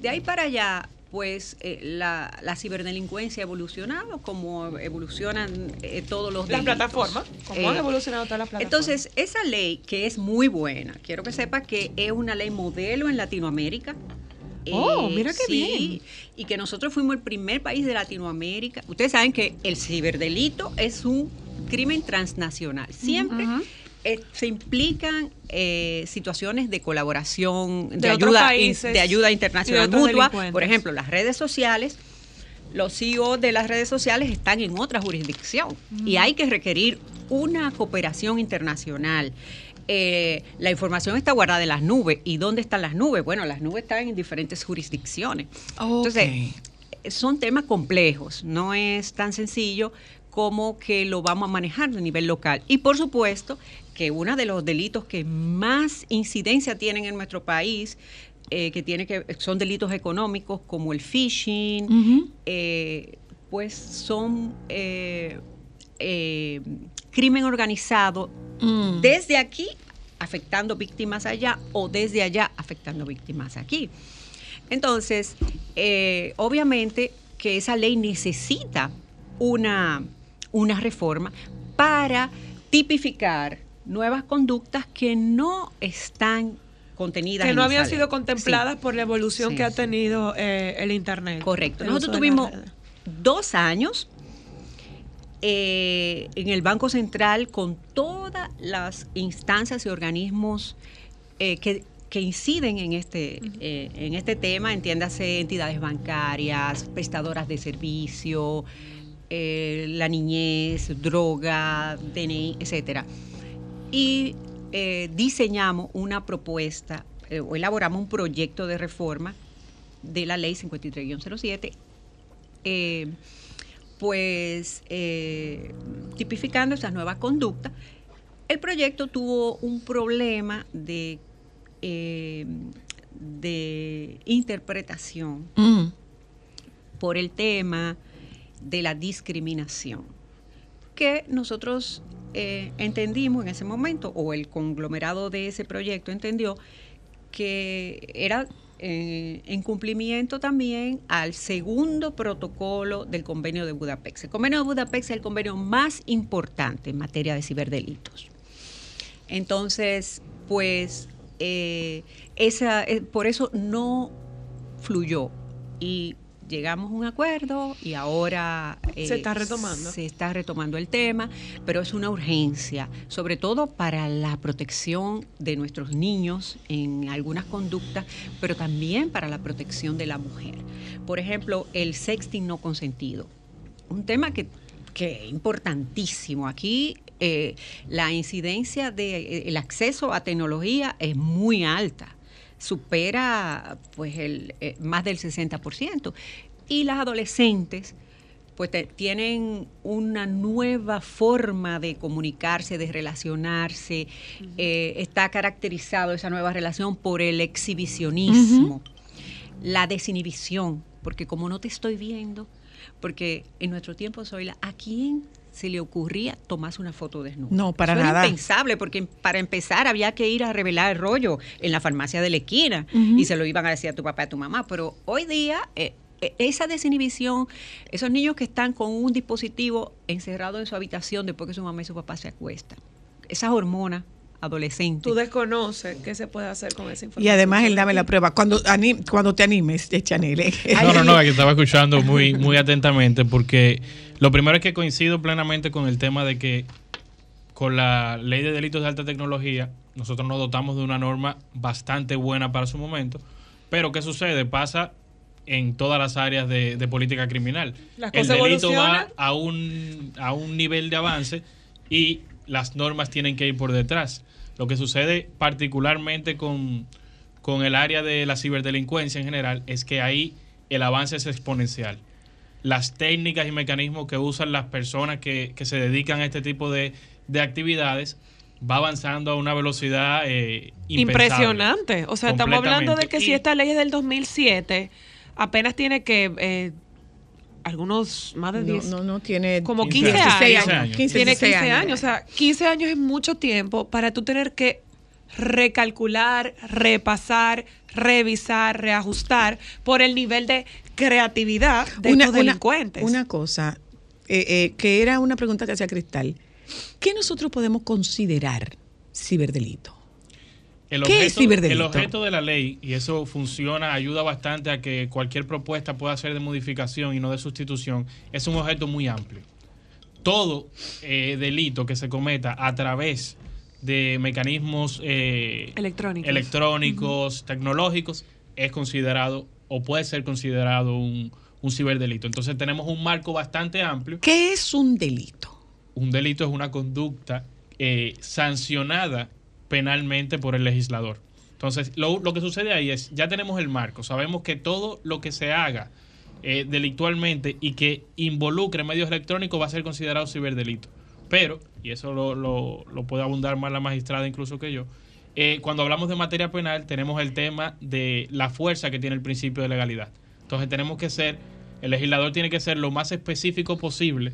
De ahí para allá, pues eh, la, la ciberdelincuencia ha evolucionado como evolucionan eh, todos los las delitos. plataformas, como han Eh, evolucionado todas las plataformas. Entonces, esa ley que es muy buena, quiero que sepa que es una ley modelo en Latinoamérica. Eh, Oh, mira qué sí, bien. Y que nosotros fuimos el primer país de Latinoamérica. Ustedes saben que el ciberdelito es un crimen transnacional. Siempre eh, se implican eh, situaciones de colaboración, de, ayuda, países de ayuda de internacional mutua. Por ejemplo, las redes sociales los CEOs de las redes sociales están en otra jurisdicción y hay que requerir una cooperación internacional. Eh, la información está guardada en las nubes. ¿Y dónde están las nubes? Bueno, las nubes están en diferentes jurisdicciones. Entonces, son temas complejos, no es tan sencillo como que lo vamos a manejar a nivel local. Y por supuesto que uno de los delitos que más incidencia tienen en nuestro país, eh, que tiene que son delitos económicos como el phishing, eh, pues son eh, eh, crimen organizado Mm. desde aquí afectando víctimas allá o desde allá afectando víctimas aquí. Entonces, eh, obviamente que esa ley necesita una, una reforma para tipificar nuevas conductas que no están contenidas que no habían sido contempladas Sí. por la evolución Sí, que ha tenido eh, el Internet. Correcto. el Nosotros tuvimos dos años eh, en el Banco Central con todas las instancias y organismos eh, que, que inciden en este, eh, en este tema, entiéndase entidades bancarias, prestadoras de servicio, la niñez, droga, DNI, etcétera. Y diseñamos una propuesta o elaboramos un proyecto de reforma de la ley 53-07, eh, pues eh, tipificando esas nuevas conductas. El proyecto tuvo un problema de, eh, de interpretación Mm. por el tema de la discriminación, que nosotros eh, entendimos en ese momento, o el conglomerado de ese proyecto entendió, que era eh, en cumplimiento también al segundo protocolo del convenio de Budapest. El convenio de Budapest es el convenio más importante en materia de ciberdelitos. Entonces, pues, eh, esa, eh, por eso no fluyó. Y llegamos a un acuerdo y ahora eh, Se está retomando. se está retomando el tema, pero es una urgencia, sobre todo para la protección de nuestros niños en algunas conductas, pero también para la protección de la mujer. Por ejemplo, el sexting no consentido. Un tema que, que es importantísimo. Aquí eh, la incidencia del acceso a tecnología es muy alta supera pues el eh, más del 60% y las adolescentes pues te- tienen una nueva forma de comunicarse, de relacionarse. Eh, está caracterizado esa nueva relación por el exhibicionismo, la desinhibición, porque como no te estoy viendo, porque en nuestro tiempo, Zoila, ¿a quién se le ocurría tomarse una foto desnuda? No, para Eso era nada. impensable, porque para empezar había que ir a revelar el rollo en la farmacia de la esquina y se lo iban a decir a tu papá y a tu mamá. Pero hoy día, eh, eh, esa desinhibición, esos niños que están con un dispositivo encerrado en su habitación después que su mamá y su papá se acuestan, esas hormonas adolescentes. Tú desconoces qué se puede hacer con esa información. Y además él dame la prueba. Cuando, anim- cuando te animes, Chanel. eh. No, no, no, es que estaba escuchando muy, muy atentamente porque lo primero es que coincido plenamente con el tema de que con la ley de delitos de alta tecnología nosotros nos dotamos de una norma bastante buena para su momento, pero ¿qué sucede? Pasa en todas las áreas de, de política criminal. Las El cosas delito va evolucionan. a un, a un nivel de avance y las normas tienen que ir por detrás. Lo que sucede particularmente con, con el área de la ciberdelincuencia en general es que ahí el avance es exponencial. Las técnicas y mecanismos que usan las personas que, que se dedican a este tipo de, de actividades va avanzando a una velocidad eh. Impresionante. O sea, estamos hablando de que si esta ley es del 2007, apenas tiene que eh, algunos más de No, 10. no, no, tiene como 15 15, años. años. 15 años. 15, tiene 15 16 años. O sea, 15 años es mucho tiempo para tú tener que recalcular, repasar, revisar, reajustar por el nivel de creatividad de estos delincuentes. Una cosa, eh, eh, que era una pregunta que hacía Cristal. ¿Qué nosotros podemos considerar ciberdelito? El ¿Qué es objeto, ciberdelito? el objeto de la ley, y eso funciona, ayuda bastante a que cualquier propuesta pueda ser de modificación y no de sustitución, es un objeto muy amplio. Todo eh, delito que se cometa a través de mecanismos eh, Electrónicos. electrónicos, tecnológicos, es considerado o puede ser considerado un, un ciberdelito. Entonces tenemos un marco bastante amplio ¿Qué es un delito? un delito es una conducta eh, sancionada penalmente por el legislador. Entonces, lo, lo que sucede ahí es, ya tenemos el marco, sabemos que todo lo que se haga eh, delictualmente y que involucre medios electrónicos va a ser considerado ciberdelito. Pero, y eso lo, lo- lo puede abundar más la magistrada incluso que yo, eh, cuando hablamos de materia penal tenemos el tema de la fuerza que tiene el principio de legalidad. Entonces tenemos que ser, el legislador tiene que ser lo más específico posible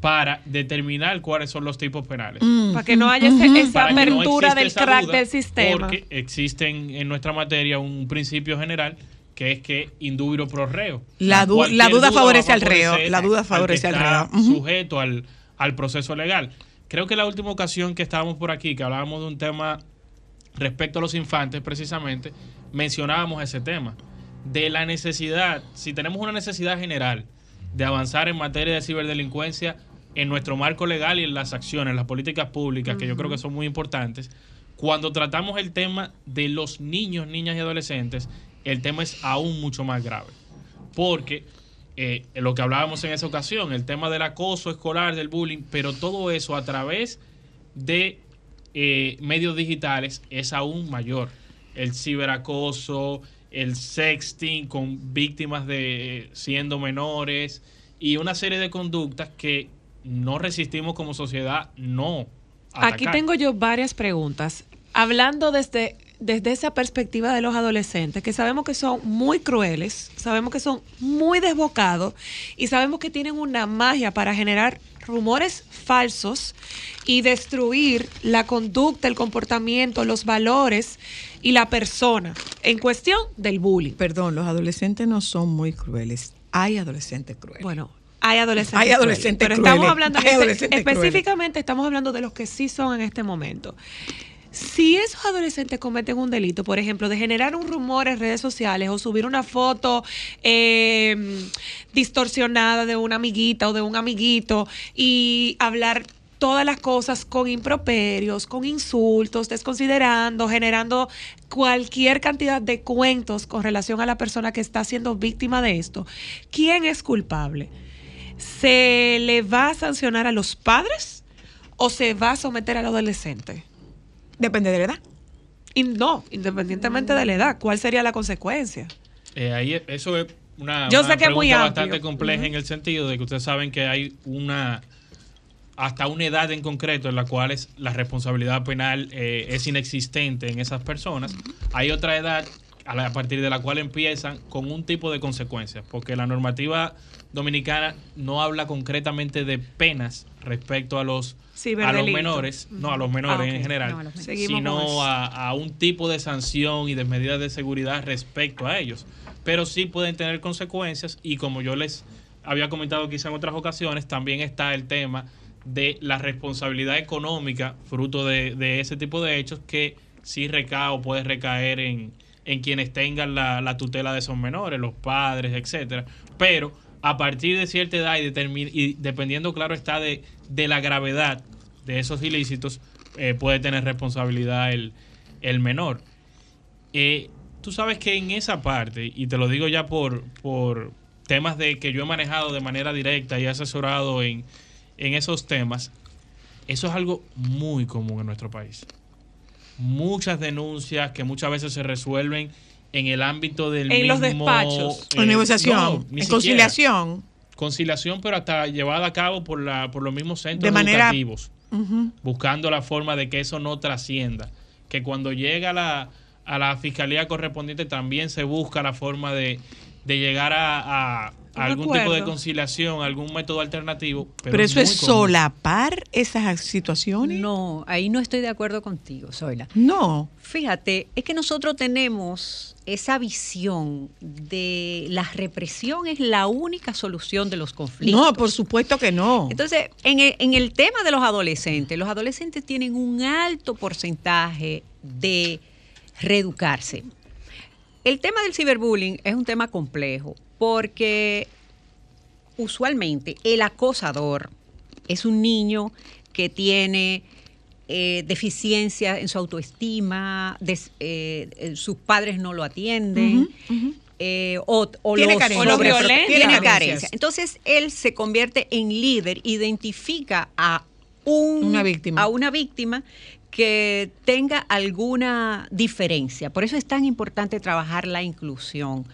para determinar cuáles son los tipos penales. para que no haya ese- esa Para que no apertura del esa crack del sistema. Porque existe en, nuestra materia un principio general que es que indubio pro reo. La du- Cualquier la duda favorece al reo, la duda al favorece al está reo. Sujeto al, al proceso legal. Creo que la última ocasión que estábamos por aquí, que hablábamos de un tema respecto a los infantes precisamente, mencionábamos ese tema, de la necesidad, si tenemos una necesidad general de avanzar en materia de ciberdelincuencia en nuestro marco legal y en las acciones, las políticas públicas, que yo creo que son muy importantes, cuando tratamos el tema de los niños, niñas y adolescentes, el tema es aún mucho más grave. Porque eh, lo que hablábamos en esa ocasión, el tema del acoso escolar, del bullying, pero todo eso a través de eh, medios digitales es aún mayor. El ciberacoso, el sexting con víctimas de siendo menores y una serie de conductas que no resistimos como sociedad no Aquí tengo yo varias preguntas. Hablando desde desde esa perspectiva de los adolescentes, que sabemos que son muy crueles, sabemos que son muy desbocados y sabemos que tienen una magia para generar rumores falsos y destruir la conducta, el comportamiento, los valores y la persona en cuestión del bullying. Perdón, los adolescentes no son muy crueles. Hay adolescentes crueles. Bueno, hay adolescentes. Hay adolescentes crueles, pero estamos hablando crueles. específicamente estamos hablando de los que sí son en este momento. Si esos adolescentes cometen un delito, por ejemplo, de generar un rumor en redes sociales o subir una foto eh, distorsionada de una amiguita o de un amiguito y hablar todas las cosas con improperios, con insultos, desconsiderando, generando cualquier cantidad de cuentos con relación a la persona que está siendo víctima de esto, ¿quién es culpable? ¿Se le va a sancionar a los padres o se va a someter al adolescente? Depende de la edad. Y no, independientemente de la edad, ¿cuál sería la consecuencia? Eh, ahí eso es una, Yo una sé que es muy pregunta amplio. bastante compleja en el sentido de que ustedes saben que hay una hasta una edad en concreto en la cual es- la responsabilidad penal eh, es inexistente en esas personas. Hay otra edad a, la- a partir de la cual empiezan con un tipo de consecuencias, porque la normativa dominicana no habla concretamente de penas respecto a los a los menores, no a los menores Ah, en general, No, menores. Sino a, a un tipo de sanción y de medidas de seguridad respecto a ellos. Pero sí pueden tener consecuencias y como yo les había comentado quizá en otras ocasiones, también está el tema de la responsabilidad económica fruto de, de ese tipo de hechos que sí recae o puede recaer en, en quienes tengan la, la tutela de esos menores, los padres, etcétera. Pero a partir de cierta edad y, dependiendo, claro está, de, la gravedad de esos ilícitos, eh, puede tener responsabilidad el, menor. Eh, tú sabes que en esa parte, y te lo digo ya por, por temas de que yo he manejado de manera directa y asesorado en, en esos temas, eso es algo muy común en nuestro país. Muchas denuncias que muchas veces se resuelven en el ámbito del En los mismo, despachos. eh, En negociación, no, en siquiera. conciliación. Conciliación, pero hasta llevada a cabo por, la, por los mismos centros De manera- educativos buscando la forma de que eso no trascienda. Que cuando llega a la, a la fiscalía correspondiente también se busca la forma de, de llegar a, a- algún tipo de conciliación, algún método alternativo. Pero, Pero, eso es solapar esas situaciones. No, ahí no estoy de acuerdo contigo, Zoila. No. Fíjate, es que nosotros tenemos esa visión de la represión es la única solución de los conflictos. No, por supuesto que no. Entonces, en el, en el tema de los adolescentes, los adolescentes tienen un alto porcentaje de reeducarse. El tema del ciberbullying es un tema complejo porque usualmente el acosador es un niño que tiene eh, deficiencia en su autoestima, des- eh, eh, sus padres no lo atienden. eh, o, o Tiene los O lo violentan. tiene Tiene carencia. Entonces él se convierte en líder, identifica a un- Una víctima. a una víctima que tenga alguna diferencia. Por eso es tan importante trabajar la inclusión.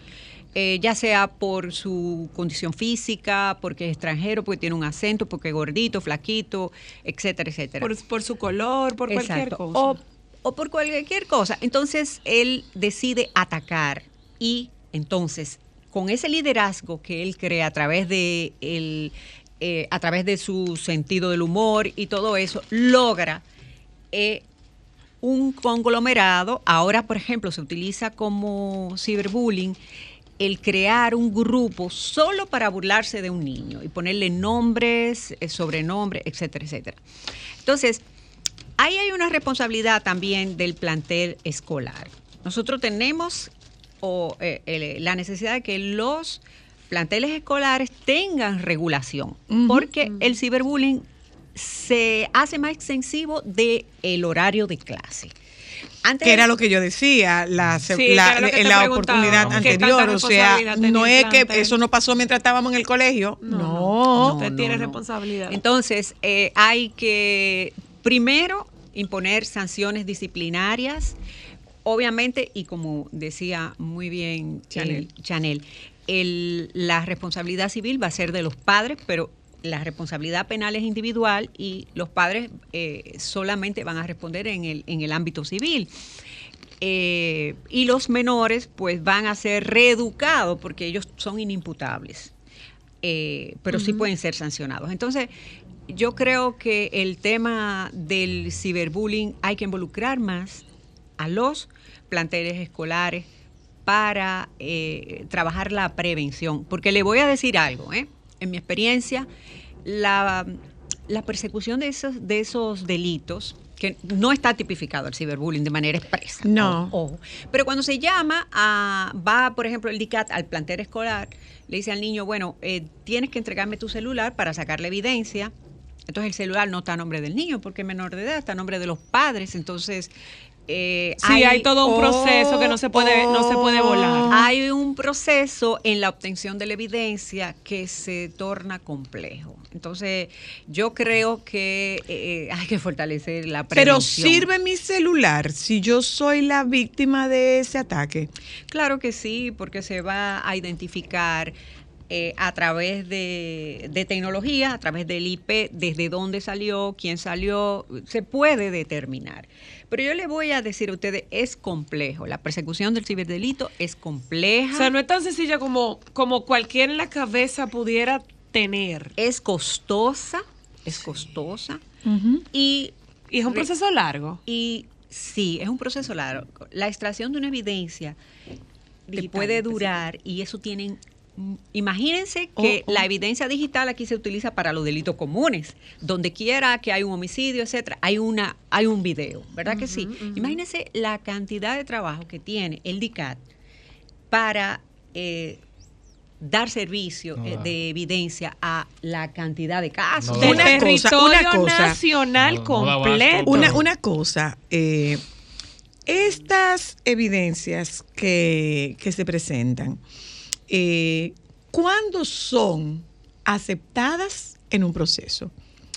Eh, ya sea por su condición física, porque es extranjero, porque tiene un acento, porque es gordito, flaquito, etcétera, etcétera. Por, por su color, por cualquier cosa. O, o por cualquier cosa. Entonces él decide atacar y entonces con ese liderazgo que él crea a través de el, eh, a través de su sentido del humor y todo eso logra eh, un conglomerado. Ahora, por ejemplo, se utiliza como ciberbullying el crear un grupo solo para burlarse de un niño y ponerle nombres, eh, sobrenombres, etcétera, etcétera. Entonces, ahí hay una responsabilidad también del plantel escolar. Nosotros tenemos o, eh, el- la necesidad de que los planteles escolares tengan regulación, porque el ciberbullying se hace más extensivo del el horario de clase. Antes Que era lo que yo decía la, Sí, la, preguntaba, oportunidad ¿qué anterior. O sea, no es que eso no pasó mientras estábamos en el colegio. No. Usted tiene responsabilidad. Entonces, eh, hay que primero imponer sanciones disciplinarias, obviamente, y como decía muy bien Chanel. el- Chanel, el- la responsabilidad civil va a ser de los padres, pero la responsabilidad penal es individual y los padres eh, solamente van a responder en el, en el ámbito civil. eh, y los menores pues van a ser reeducados porque ellos son inimputables, eh, pero sí pueden ser sancionados. Entonces, yo creo que el tema del ciberbullying hay que involucrar más a los planteles escolares para eh, trabajar la prevención. Porque le voy a decir algo, ¿eh? En mi experiencia, la, la persecución de esos, de esos delitos, que no está tipificado el ciberbullying de manera expresa. No. ojo. Pero cuando se llama a, va, por ejemplo, el DICAT al plantel escolar, le dice al niño, bueno, eh, tienes que entregarme tu celular para sacarle evidencia. Entonces el celular no está a nombre del niño porque es menor de edad, está a nombre de los padres. Entonces eh, Sí, hay todo un proceso que no se puede- no se puede volar. Hay un proceso en la obtención de la evidencia que se torna complejo. Entonces yo creo que eh, hay que fortalecer la Pero prevención. sirve mi celular si yo soy la víctima de ese ataque. Claro que sí, porque se va a identificar eh, a través de, de tecnología, a través del IP, desde dónde salió, quién salió, se puede determinar. Pero yo le voy a decir a ustedes, es complejo. La persecución del ciberdelito es compleja. O sea, no es tan sencilla como, como cualquiera en la cabeza pudiera tener. Es costosa, es costosa. Y, y es un proceso largo. Y sí, es un proceso largo. La extracción de una evidencia te puede durar y eso tienen... Imagínense que Oh, oh. la evidencia digital aquí se utiliza para los delitos comunes. Donde quiera que hay un homicidio, etcétera, hay una hay un video, ¿verdad que sí? Imagínense la cantidad de trabajo que tiene el DICAT para eh, dar servicio No eh, de evidencia a la cantidad de casos. Del territorio nacional completo. Una, una cosa, eh, estas evidencias que, que se presentan, eh, ¿cuándo son aceptadas en un proceso?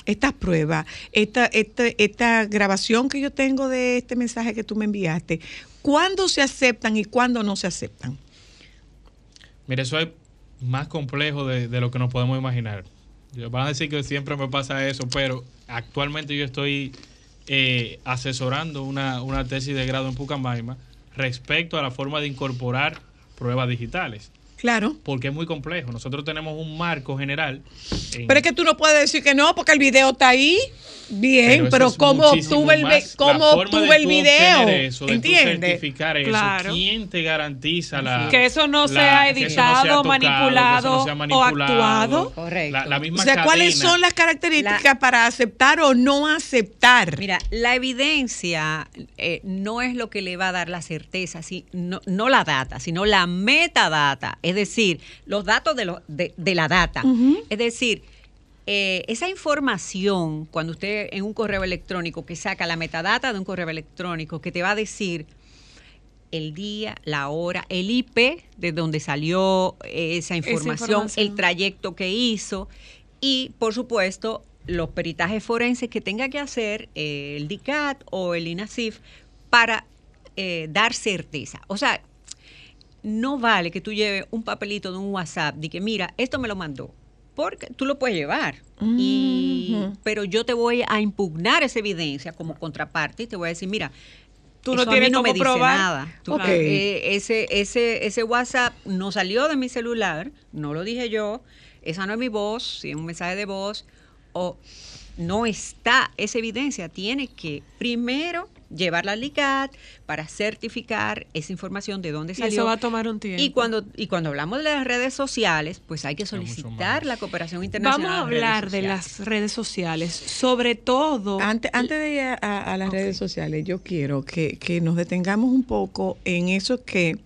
Estas pruebas, esta, esta, esta grabación que yo tengo de este mensaje que tú me enviaste, ¿cuándo se aceptan y cuándo no se aceptan? Mire, eso es más complejo de, lo que nos podemos imaginar. Van a decir que siempre me pasa eso, pero actualmente yo estoy eh, asesorando una, una tesis de grado en Pucamaima respecto a la forma de incorporar pruebas digitales. Claro. Porque es muy complejo. Nosotros tenemos un marco general. en- Pero es que tú no puedes decir que no, porque el video está ahí. Bien, pero, ¿cómo obtuve el, cómo forma obtuve de el tú video? Eso, de tú ¿Entiendes? certificar eso. Claro. ¿Quién te garantiza la Que eso no la- sea no editado, tocado, manipulado o actuado? Correcto. La, la misma O sea, ¿cuáles son las características para aceptar o no aceptar? Mira, la evidencia eh, no es lo que le va a dar la certeza, si- no, no la data, sino la metadata, es decir, los datos de, lo- de, de la data. Es decir, eh, esa información, cuando usted en un correo electrónico que saca la metadata de un correo electrónico que te va a decir el día, la hora, el IP de donde salió esa información, información. el trayecto que hizo y, por supuesto, los peritajes forenses que tenga que hacer eh, el DICAT o el INASIF para eh, dar certeza. O sea, no vale que tú lleves un papelito de un WhatsApp de que, mira, esto me lo mandó. Porque tú lo puedes llevar. y, pero yo te voy a impugnar esa evidencia como contraparte y te voy a decir, mira, Tú no eso a mí tienes no me dice probar. nada. Tú- eh, ese, ese, ese WhatsApp no salió de mi celular, no lo dije yo, esa no es mi voz, si es un mensaje de voz, o no está esa evidencia. Tiene que primero llevarla al LICAT para certificar esa información de dónde Y salió. eso va a tomar un tiempo. Y cuando, y cuando hablamos de las redes sociales, pues hay que solicitar la cooperación internacional. Vamos a hablar de las redes sociales, sobre todo. Antes, antes de ir a, a- a las redes sociales, yo quiero que, que nos detengamos un poco en eso que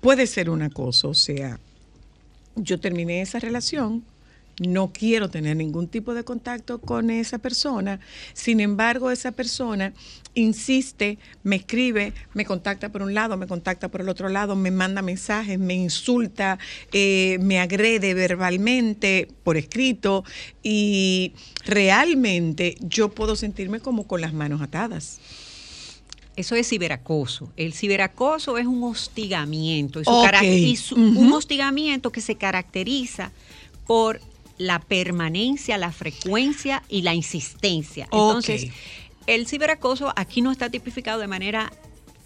puede ser una cosa. O sea, yo terminé esa relación, no quiero tener ningún tipo de contacto con esa persona. Sin embargo, esa persona insiste, me escribe, me contacta por un lado, me contacta por el otro lado, me manda mensajes, me insulta, eh, me agrede verbalmente por escrito y realmente yo puedo sentirme como con las manos atadas. Eso es ciberacoso. El ciberacoso es un hostigamiento. Ujú. Un hostigamiento que se caracteriza por la permanencia, la frecuencia y la insistencia. Entonces, el ciberacoso aquí no está tipificado de manera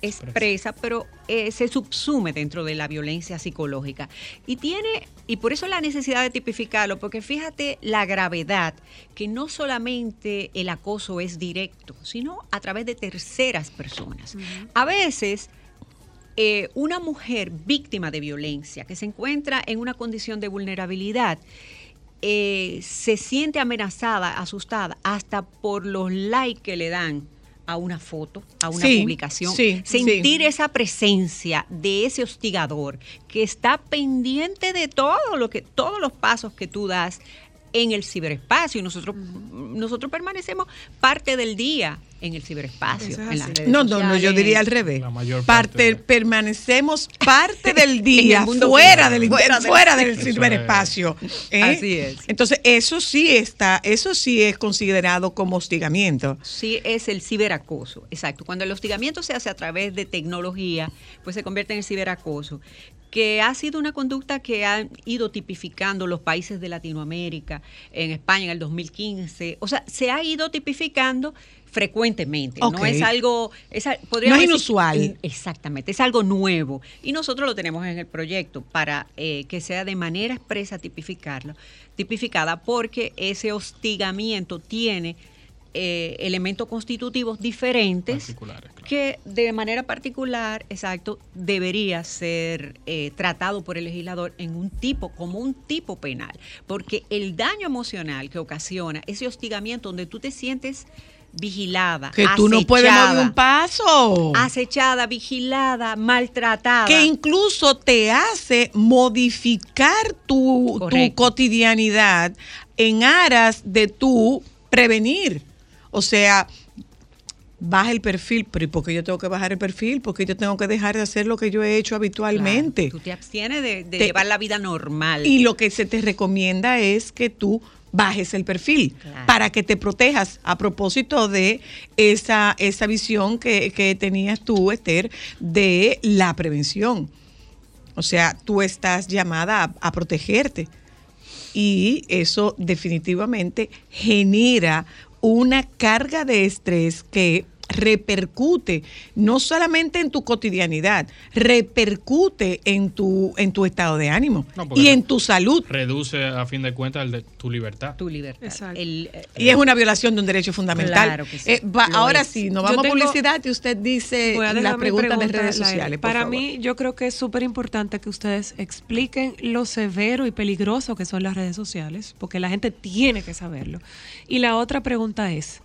expresa, pero eh, se subsume dentro de la violencia psicológica. Y tiene, y por eso la necesidad de tipificarlo, porque fíjate la gravedad, que no solamente el acoso es directo, sino a través de terceras personas. A veces eh, una mujer víctima de violencia que se encuentra en una condición de vulnerabilidad eh, se siente amenazada, asustada, hasta por los likes que le dan a una foto, a una Sí, publicación. sí, Sentir esa presencia de ese hostigador que está pendiente de todo lo que, todos los pasos que tú das en el ciberespacio. Y nosotros, nosotros permanecemos parte del día en el ciberespacio. en las redes No, no, no, yo diría al revés. La mayor Parte, permanecemos parte del día mundo fuera del, Fuera fuera del- es. ciberespacio. ¿eh? Así es. Entonces, eso sí está, eso sí es considerado como hostigamiento. Sí, es el ciberacoso, exacto. Cuando el hostigamiento se hace a través de tecnología, pues se convierte en el ciberacoso, que ha sido una conducta que han ido tipificando los países de Latinoamérica, en España en el 2015. O sea, se ha ido tipificando frecuentemente, no es algo, es, No es decir- inusual. Exactamente, es algo nuevo y nosotros lo tenemos en el proyecto para eh, que sea de manera expresa tipificarlo, tipificada porque ese hostigamiento tiene eh, elementos constitutivos diferentes claro. que de manera particular, exacto, debería ser eh, tratado por el legislador en un tipo, como un tipo penal, porque el daño emocional que ocasiona ese hostigamiento donde tú te sientes vigilada, Que tú no puedes mover un paso. acechada, vigilada, maltratada. que incluso te hace modificar tu, tu cotidianidad en aras de tu prevenir. O sea, baja el perfil, pero ¿y por qué yo tengo que bajar el perfil? Porque yo tengo que dejar de hacer lo que yo he hecho habitualmente. Tú te abstienes de, de Te- llevar la vida normal. Y lo que se te recomienda es que tú bajes el perfil Claro. para que te protejas a propósito de esa, esa visión que, que tenías tú, Esther, de la prevención. O sea, tú estás llamada a, a protegerte y eso definitivamente genera una carga de estrés que repercute no solamente en tu cotidianidad, repercute en tu, en tu estado de ánimo No, y en tu salud. Reduce a fin de cuentas el de tu libertad. tu libertad. Exacto. El, eh, Y es una violación de un derecho fundamental. Claro que sí, Eh, va- ahora es. sí, nos vamos tengo- a publicidad y usted dice las preguntas de pregunta redes al aire. sociales. por Para favor. mí, yo creo que es súper importante que ustedes expliquen lo severo y peligroso que son las redes sociales, porque la gente tiene que saberlo. Y la otra pregunta es,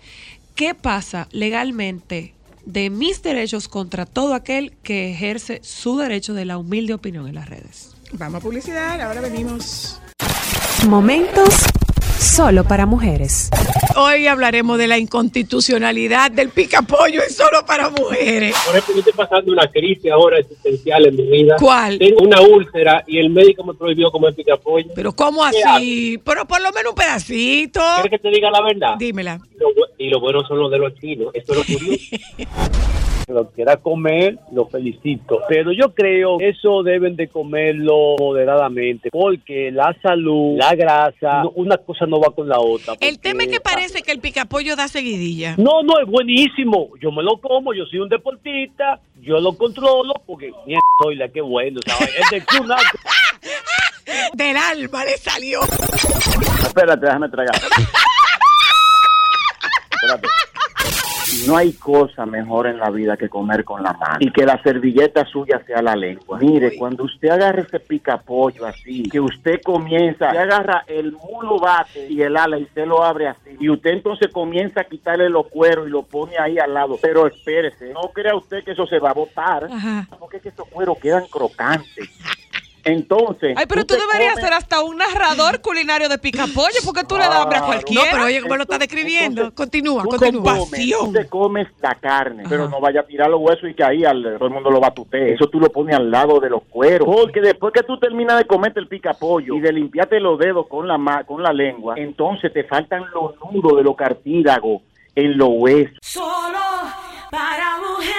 ¿qué pasa legalmente de mis derechos contra todo aquel que ejerce su derecho de la humilde opinión en las redes? Vamos a publicidad, ahora venimos. Momentos solo para mujeres. Hoy hablaremos de la inconstitucionalidad del picapollo es solo para mujeres. Por ejemplo, yo estoy pasando una crisis ahora existencial en mi vida. ¿Cuál? Tengo una úlcera y el médico me prohibió comer picapollo. Pero ¿cómo ¿Qué así? Pero por lo menos un pedacito. ¿Quieres que te diga la verdad? Dímela. Lo, y lo bueno son los de los chinos. Esto es lo curioso. lo quiera comer, lo felicito. Pero yo creo que eso deben de comerlo moderadamente, porque la salud, la grasa, no- una cosa no va con la otra. El tema es que parece que el picapollo da seguidilla. No, no, es buenísimo. Yo me lo como, yo soy un deportista, yo lo controlo, porque mierda, soy la que bueno, ¿sabes? El de Kuna- Del alma le salió. Espérate, déjame tragar. Espérate. No hay cosa mejor en la vida que comer con la mano y que la servilleta suya sea la lengua. Mire, cuando usted agarra ese picapollo así, que usted comienza, usted agarra el mulo bate y el ala y usted lo abre así, y usted entonces comienza a quitarle los cueros y lo pone ahí al lado. Pero espérese, no crea usted que eso se va a botar, Ajá. porque es que esos cueros quedan crocantes. Entonces, Ay, pero tú deberías comes- ser hasta un narrador culinario de picapollo, porque tú le das hambre a No, cualquiera. pero oye, ¿cómo lo está describiendo? Entonces, Continúa, Tú con te comes, tú te comes la carne, pero no vaya a tirar los huesos y que ahí al- todo el mundo lo batute. Eso tú lo pones al lado de los cueros. Porque después que tú terminas de comerte el picapollo y de limpiarte los dedos con la, ma- con la lengua, entonces te faltan los nudos de los cartílagos en los huesos. Solo para mujeres.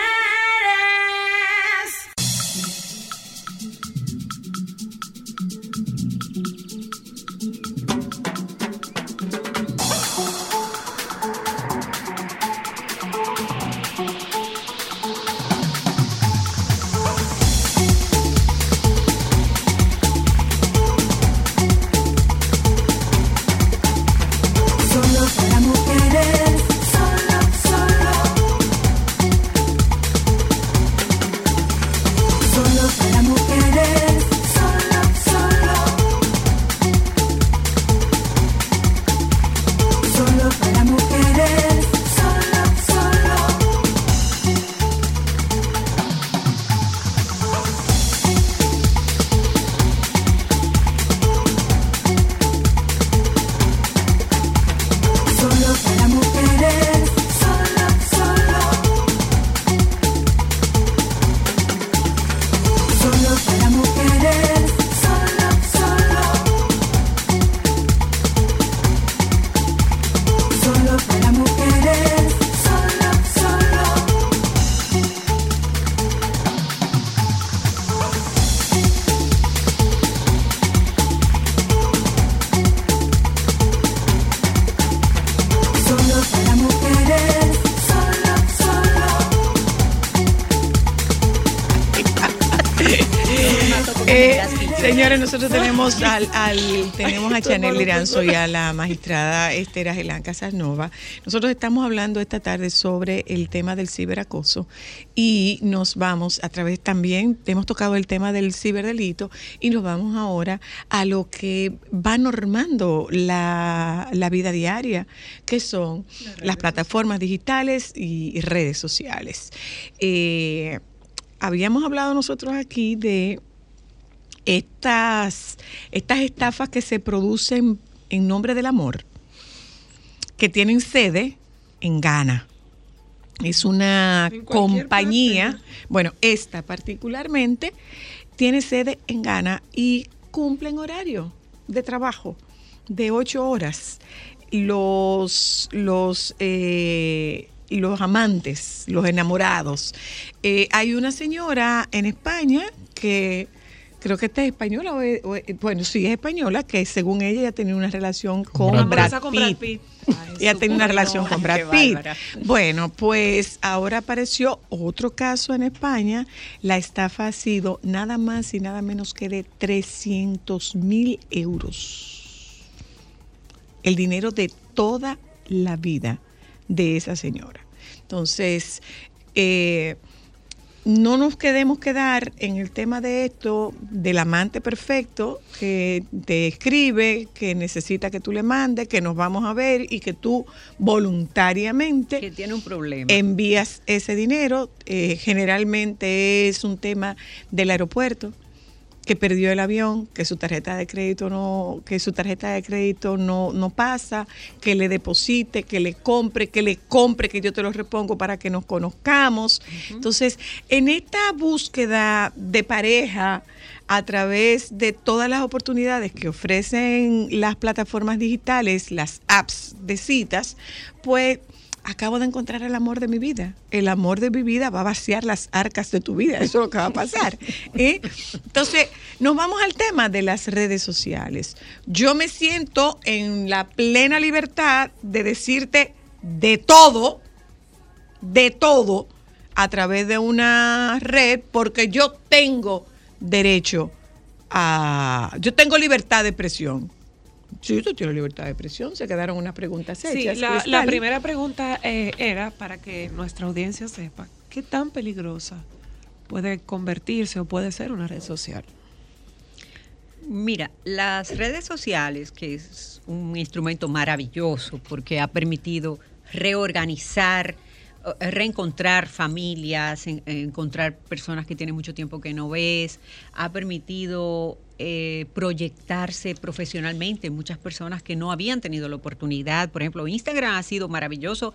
Tenemos al, al- tenemos a Chanel Liranzo y a la magistrada Esther Agelán Casanova. Nosotros estamos hablando esta tarde sobre el tema del ciberacoso y nos vamos a través también, hemos tocado el tema del ciberdelito y nos vamos ahora a lo que va normando la, la vida diaria, que son las plataformas digitales y redes sociales. Eh, habíamos hablado nosotros aquí de estas, estas estafas que se producen en nombre del amor, que tienen sede en Ghana. Es una compañía, bueno, esta particularmente, tiene sede en Ghana y cumplen horario de trabajo de ocho horas. Los, los, eh, los amantes, los enamorados. Eh, hay una señora en España que creo que esta es española, o es- o es- bueno, sí es española, que según ella ya tenía una relación con Brad con Brad Pitt. Pitt. Ella tenía una relación con Brad Pitt. bárbara. Bueno, pues ahora apareció otro caso en España. La estafa ha sido nada más y nada menos que de 300 mil euros. El dinero de toda la vida de esa señora. Entonces, eh, no nos quedemos quedar en el tema de esto del amante perfecto que te escribe, que necesita que tú le mandes, que nos vamos a ver y que tú voluntariamente Que tiene un problema. envías ese dinero. Eh, generalmente es un tema del aeropuerto que perdió el avión, que su tarjeta de crédito no, que su tarjeta de crédito no, no pasa, que le deposite, que le compre, que le compre, que yo te lo repongo para que nos conozcamos. Entonces, en esta búsqueda de pareja a través de todas las oportunidades que ofrecen las plataformas digitales, las apps de citas, pues acabo de encontrar el amor de mi vida. El amor de mi vida va a vaciar las arcas de tu vida. Eso es lo que va a pasar. ¿eh? Entonces, nos vamos al tema de las redes sociales. Yo me siento en la plena libertad de decirte de todo, de todo, a través de una red, porque yo tengo derecho a... Yo tengo libertad de expresión. Sí, yo tengo libertad de expresión. Se quedaron unas preguntas Sí, hechas. la, la primera pregunta eh, era para que nuestra audiencia sepa qué tan peligrosa puede convertirse o puede ser una red social. Mira, las redes sociales, que es un instrumento maravilloso porque ha permitido reorganizar, eh, reencontrar familias, en- encontrar personas que tienen mucho tiempo que no ves, ha permitido eh, proyectarse profesionalmente muchas personas que no habían tenido la oportunidad. Por ejemplo, Instagram ha sido maravilloso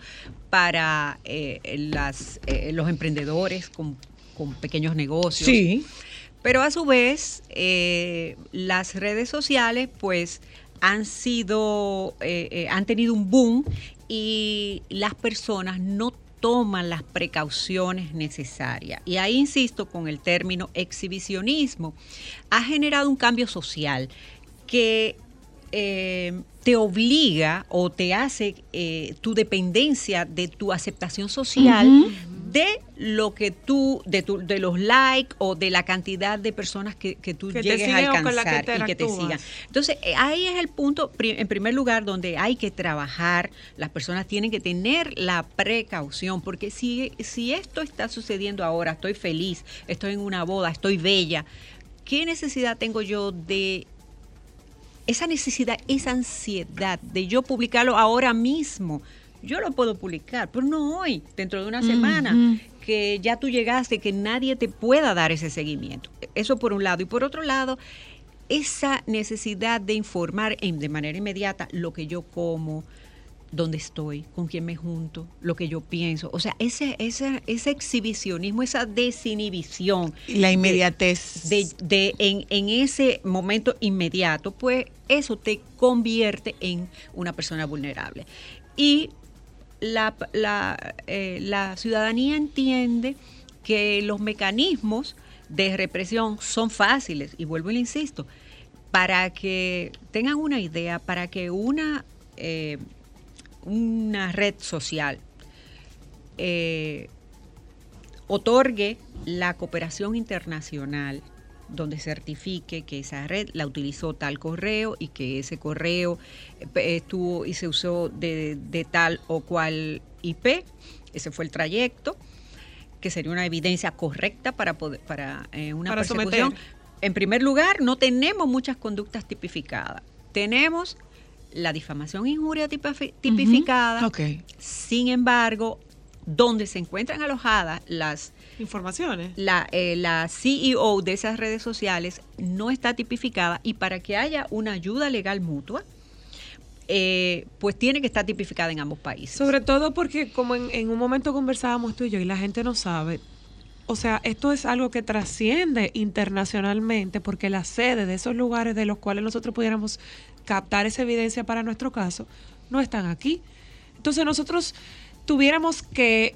para eh, las, eh, los emprendedores con, con pequeños negocios. Sí. Pero a su vez, eh, las redes sociales, pues, han sido, han tenido un boom y las personas no toman las precauciones necesarias. Y ahí insisto con el término exhibicionismo. Ha generado un cambio social que eh, te obliga o te hace eh, tu dependencia de tu aceptación social. De lo que tú, de, tu, de los likes o de la cantidad de personas que, que tú Que llegues a que alcanzar y que te sigan. Entonces, eh, ahí es el punto, en primer lugar, donde hay que trabajar. Las personas tienen que tener la precaución, porque si, si esto está sucediendo ahora, estoy feliz, estoy en una boda, estoy bella, ¿qué necesidad tengo yo de esa necesidad, esa ansiedad de yo publicarlo ahora mismo? Yo lo puedo publicar, pero no hoy, dentro de una semana, que ya tú llegaste, que nadie te pueda dar ese seguimiento. Eso por un lado. Y por otro lado, esa necesidad de informar en- de manera inmediata lo que yo como, dónde estoy, con quién me junto, lo que yo pienso. O sea, ese, ese, ese exhibicionismo, esa desinhibición. La de- inmediatez. De, de- en, en ese momento inmediato, pues eso te convierte en una persona vulnerable. Y la, eh, la ciudadanía entiende que los mecanismos de represión son fáciles, y vuelvo y le insisto, para que tengan una idea, para que una, eh, una red social eh, otorgue la cooperación internacional donde certifique que esa red la utilizó tal correo y que ese correo eh, estuvo y se usó de, de tal o cual IP, ese fue el trayecto, que sería una evidencia correcta para poder, para eh, una Para persecución. someter. En primer lugar, no tenemos muchas conductas tipificadas. Tenemos la difamación e injuria tipifi- tipificada. Ok. Sin embargo, donde se encuentran alojadas las informaciones, la, eh, la CEO de esas redes sociales no está tipificada y para que haya una ayuda legal mutua, eh, pues tiene que estar tipificada en ambos países. Sobre todo porque como en, en un momento conversábamos tú y yo y la gente no sabe, o sea, esto es algo que trasciende internacionalmente porque la sede de esos lugares de los cuales nosotros pudiéramos captar esa evidencia para nuestro caso no están aquí. Entonces nosotros tuviéramos que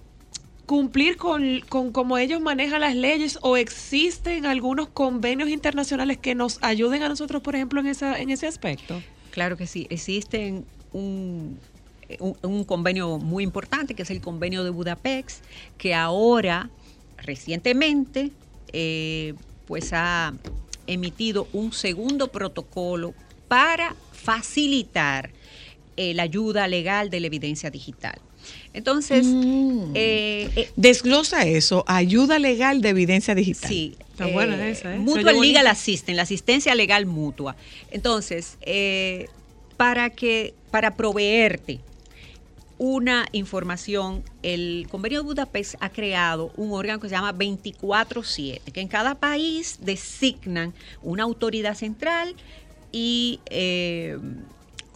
cumplir con, con cómo ellos manejan las leyes o existen algunos convenios internacionales que nos ayuden a nosotros, por ejemplo, en, esa, en ese aspecto. Claro que sí, existe un, un, un convenio muy importante que es el convenio de Budapest, que ahora, recientemente, eh, pues ha emitido un segundo protocolo para facilitar eh, la ayuda legal de la evidencia digital. Entonces, eh, eh, Desglosa eso, ayuda legal de evidencia digital. Sí. Está buena esa, ¿eh? Mutual. Legal Assistance, la asistencia legal mutua. Entonces, eh, para que, para proveerte una información, el Convenio de Budapest ha creado un órgano que se llama 24-7, que en cada país designan una autoridad central y eh,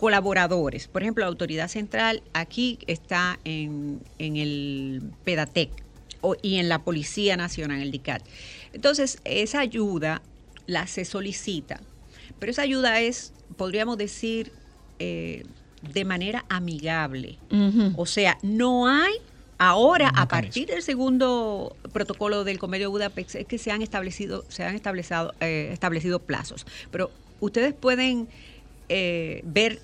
colaboradores. Por ejemplo, la autoridad central aquí está en, en el PEDATEC o- y en la Policía Nacional, el DICAT. Entonces, esa ayuda la se solicita, pero esa ayuda es, podríamos decir, eh, de manera amigable. O sea, no hay ahora, a partir del segundo protocolo del Convenio de Budapest, es que se han establecido, se han establecido, eh, establecido plazos. Pero ustedes pueden eh, ver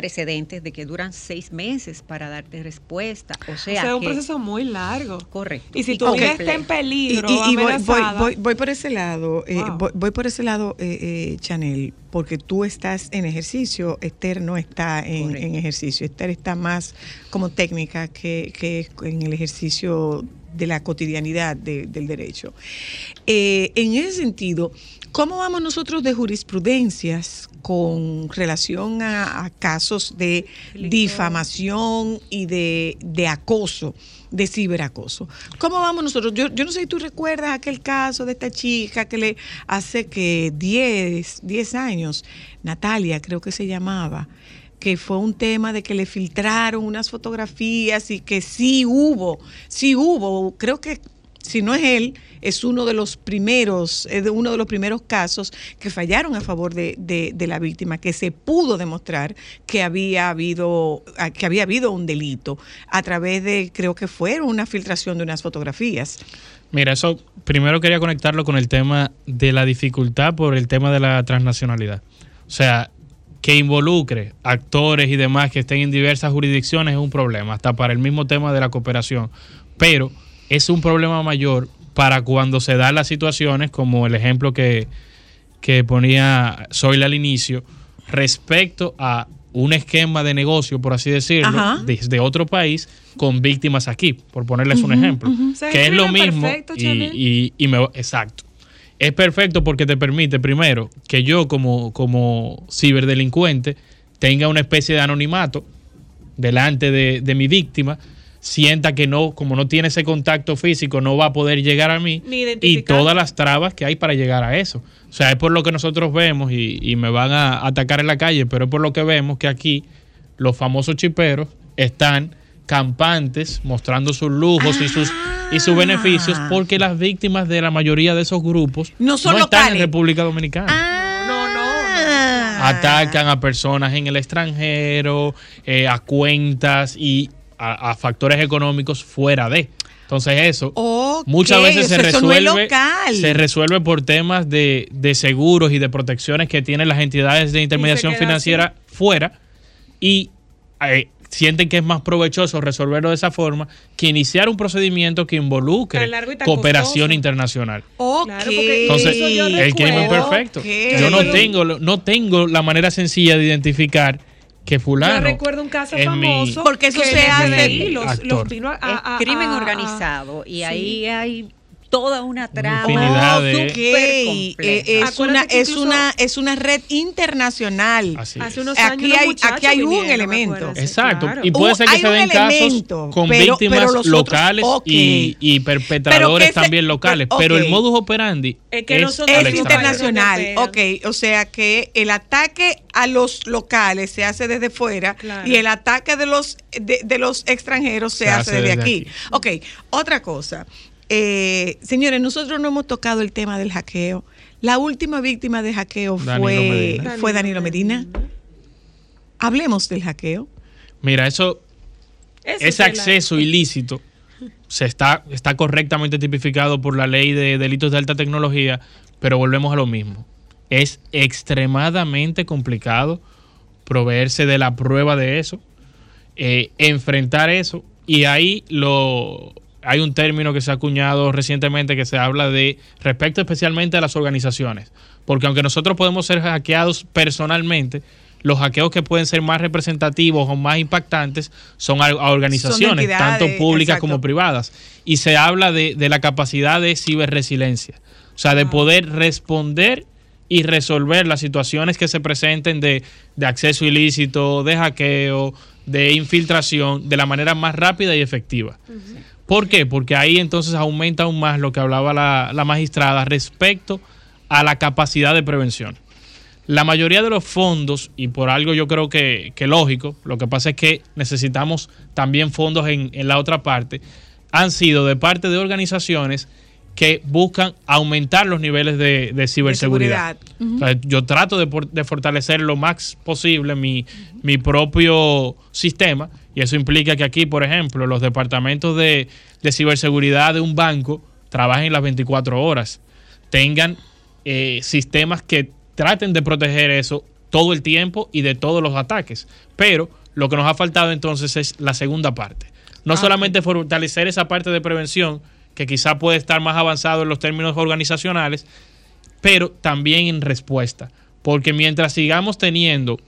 precedentes de que duran seis meses para darte respuesta. O sea, o sea, es un que- proceso muy largo. Correcto. Y si tu vida está en peligro, Y, y- y voy, voy, voy- voy por ese lado, eh, Wow. voy, voy por ese lado, eh, eh, Chanel, porque tú estás en ejercicio, Esther no está en, en ejercicio, Esther está más como técnica que, que en el ejercicio de la cotidianidad de- del derecho. Eh, en ese sentido, ¿cómo vamos nosotros de jurisprudencias con relación a, a casos de difamación y de, de acoso? de ciberacoso. ¿Cómo vamos nosotros? Yo, yo no sé si tú recuerdas aquel caso de esta chica que le hace que 10, 10 años, Natalia creo que se llamaba, que fue un tema de que le filtraron unas fotografías y que sí hubo, sí hubo, creo que si no es él, es uno de los primeros, es uno de los primeros casos que fallaron a favor de, de- de la víctima, que se pudo demostrar que había habido, ah, que había habido un delito a través de, creo que fueron una filtración de unas fotografías. Mira, eso primero quería conectarlo con el tema de la dificultad por el tema de la transnacionalidad. O sea, que involucre actores y demás que estén en diversas jurisdicciones es un problema, hasta para el mismo tema de la cooperación. Pero es un problema mayor para cuando se dan las situaciones, como el ejemplo que, que ponía Zoila al inicio, respecto a un esquema de negocio, por así decirlo, desde otro país con víctimas aquí, por ponerles un ejemplo. Que es lo mismo. perfecto, y, Chanel. y- y me- exacto. Es perfecto porque te permite, primero, que yo como, como ciberdelincuente tenga una especie de anonimato delante de, de mi víctima, sienta que no, como no tiene ese contacto físico, no va a poder llegar a mí y todas las trabas que hay para llegar a eso. O sea, es por lo que nosotros vemos y, y me van a atacar en la calle, pero es por lo que vemos que aquí los famosos chiperos están campantes mostrando sus lujos y sus y sus beneficios porque las víctimas de la mayoría de esos grupos No son están en locales. República Dominicana No, no. atacan a personas en el extranjero, eh, a cuentas y a, a factores económicos fuera de. Entonces eso muchas veces se o sea, no resuelve, local. se resuelve por temas de, de seguros y de protecciones que tienen las entidades de intermediación financiera fuera y eh, sienten que es más provechoso resolverlo de esa forma que iniciar un procedimiento que involucre cooperación costoso. internacional. Ok. Claro, porque Entonces, el crimen perfecto. Yo no tengo, no tengo la manera sencilla de identificar que fulano. Yo recuerdo un caso famoso. Porque eso se hace- los, los vino a, a- a- es crimen a- a- organizado y sí. ahí hay toda una trama infinidad de- súper Ok, eh, es, una, es, incluso- una, es una red internacional. Así es. Hace unos Aquí años unos hay- muchachos aquí hay un vinieron, elemento. Exacto. claro. Y puede Uh, ser que se den elemento, casos con pero- víctimas pero los otros- locales y, y perpetradores también locales. Pero el modus operandi Es que no son internacional, ok. O sea que el ataque a los locales se hace desde fuera Claro. y el ataque de los de, de los extranjeros se, Se hace, hace desde, desde aquí. Ok, otra cosa. Eh, señores, nosotros no hemos tocado el tema del hackeo. La última víctima de hackeo Danilo fue, Medina. fue Danilo Medina. Hablemos del hackeo. Mira, eso, Eso ese la- acceso ilícito se está, está correctamente tipificado por la ley de delitos de alta tecnología, pero volvemos a lo mismo. Es extremadamente complicado proveerse de la prueba de eso, eh, enfrentar eso, y ahí lo hay un término que se ha acuñado recientemente que se habla de respecto especialmente a las organizaciones, porque aunque nosotros podemos ser hackeados personalmente, los hackeos que pueden ser más representativos o más impactantes son a, a organizaciones, tanto públicas exacto. como privadas. Y se habla de, de la capacidad de ciberresiliencia, o sea, de poder responder y resolver las situaciones que se presenten de, de acceso ilícito, de hackeo, de infiltración, de la manera más rápida y efectiva. ¿Por qué? Porque ahí entonces aumenta aún más lo que hablaba la, la magistrada respecto a la capacidad de prevención. La mayoría de los fondos, y por algo yo creo que, que lógico, lo que pasa es que necesitamos también fondos en, en la otra parte, han sido de parte de organizaciones que buscan aumentar los niveles de, de ciberseguridad. seguridad. O sea, yo trato de, de fortalecer lo más posible mi, mi propio sistema y eso implica que aquí, por ejemplo, los departamentos de, de ciberseguridad de un banco trabajen las 24 horas, tengan eh, sistemas que traten de proteger eso todo el tiempo y de todos los ataques. Pero lo que nos ha faltado entonces es la segunda parte. No solamente fortalecer esa parte de prevención, que quizá puede estar más avanzado en los términos organizacionales, pero también en respuesta. Porque mientras sigamos teniendo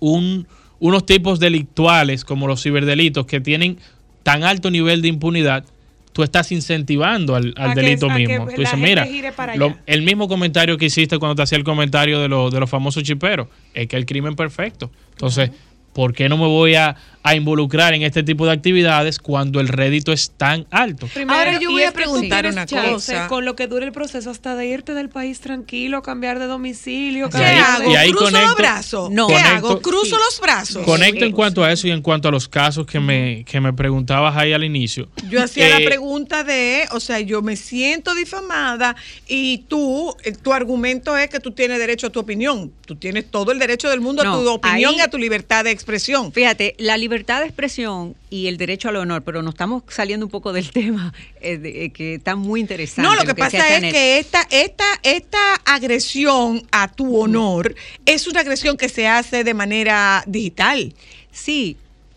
un- unos tipos delictuales como los ciberdelitos que tienen tan alto nivel de impunidad, tú estás incentivando al, delito que mismo. Tú dices, mira, gire para lo- allá". el mismo comentario que hiciste cuando te hacía el comentario de, lo- de los famosos chiperos, es que el crimen perfecto. Entonces, ¿por qué no me voy a, a involucrar en este tipo de actividades cuando el rédito es tan alto? Primero, Ahora yo voy a preguntar una cosa. Con lo que dure el proceso hasta de irte del país tranquilo, cambiar de domicilio. ¿Qué hago? y ahí ¿Cruzo conecto- los brazos? No. ¿Qué Conecto- hago? ¿Cruzo Sí. los brazos? Conecto en cuanto a eso y en cuanto a los casos que me, que me preguntabas ahí al inicio. Yo hacía Eh, la pregunta de, o sea, yo me siento difamada y tú, eh, tu argumento es que tú tienes derecho a tu opinión. Tú tienes todo el derecho del mundo a tu opinión ahí- y a tu libertad de expresión. Fíjate, la libertad de expresión y el derecho al honor, pero nos estamos saliendo un poco del tema eh, de- eh, que está muy interesante. No, lo que pasa es que esta, esta, esta agresión a tu honor es una agresión que se hace de manera digital. Sí,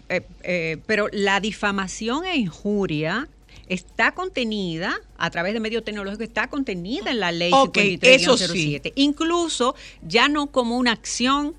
eh, eh, pero la difamación e injuria está contenida a través de medios tecnológicos, está contenida en la ley Ok, 53-07. Incluso ya no como una acción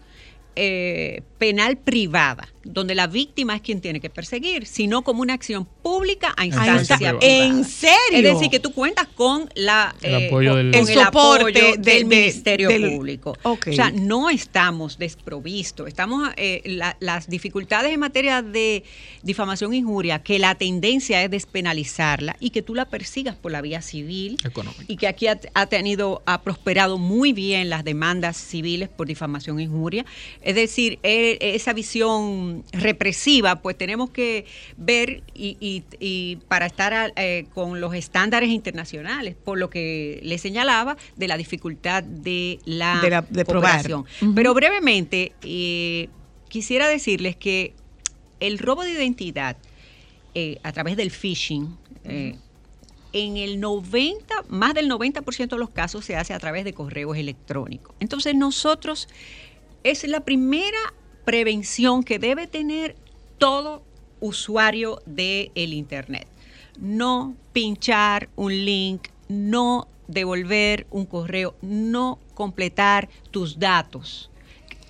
eh, penal privada, donde la víctima es quien tiene que perseguir, sino como una acción pública a instancia. ¿En serio? Es decir, que tú cuentas con la El eh, apoyo con- del- con El soporte apoyo del de- Ministerio del- Público. O sea, no estamos desprovistos. Estamos eh, la- las dificultades en materia de difamación e injuria, que la tendencia es despenalizarla y que tú la persigas por la vía civil Económica. y que aquí ha, ha tenido, ha prosperado muy bien las demandas civiles por difamación e injuria. Es decir, eh, esa visión represiva, pues tenemos que ver y, y- y para estar a- eh, con los estándares internacionales, por lo que le señalaba de la dificultad de la, De la- de probar. Pero brevemente, eh, quisiera decirles que el robo de identidad eh, a través del phishing, en el 90, más del 90% de los casos se hace a través de correos electrónicos. Entonces nosotros, es la primera prevención que debe tener todo usuario del Internet. No pinchar un link, no devolver un correo, no completar tus datos.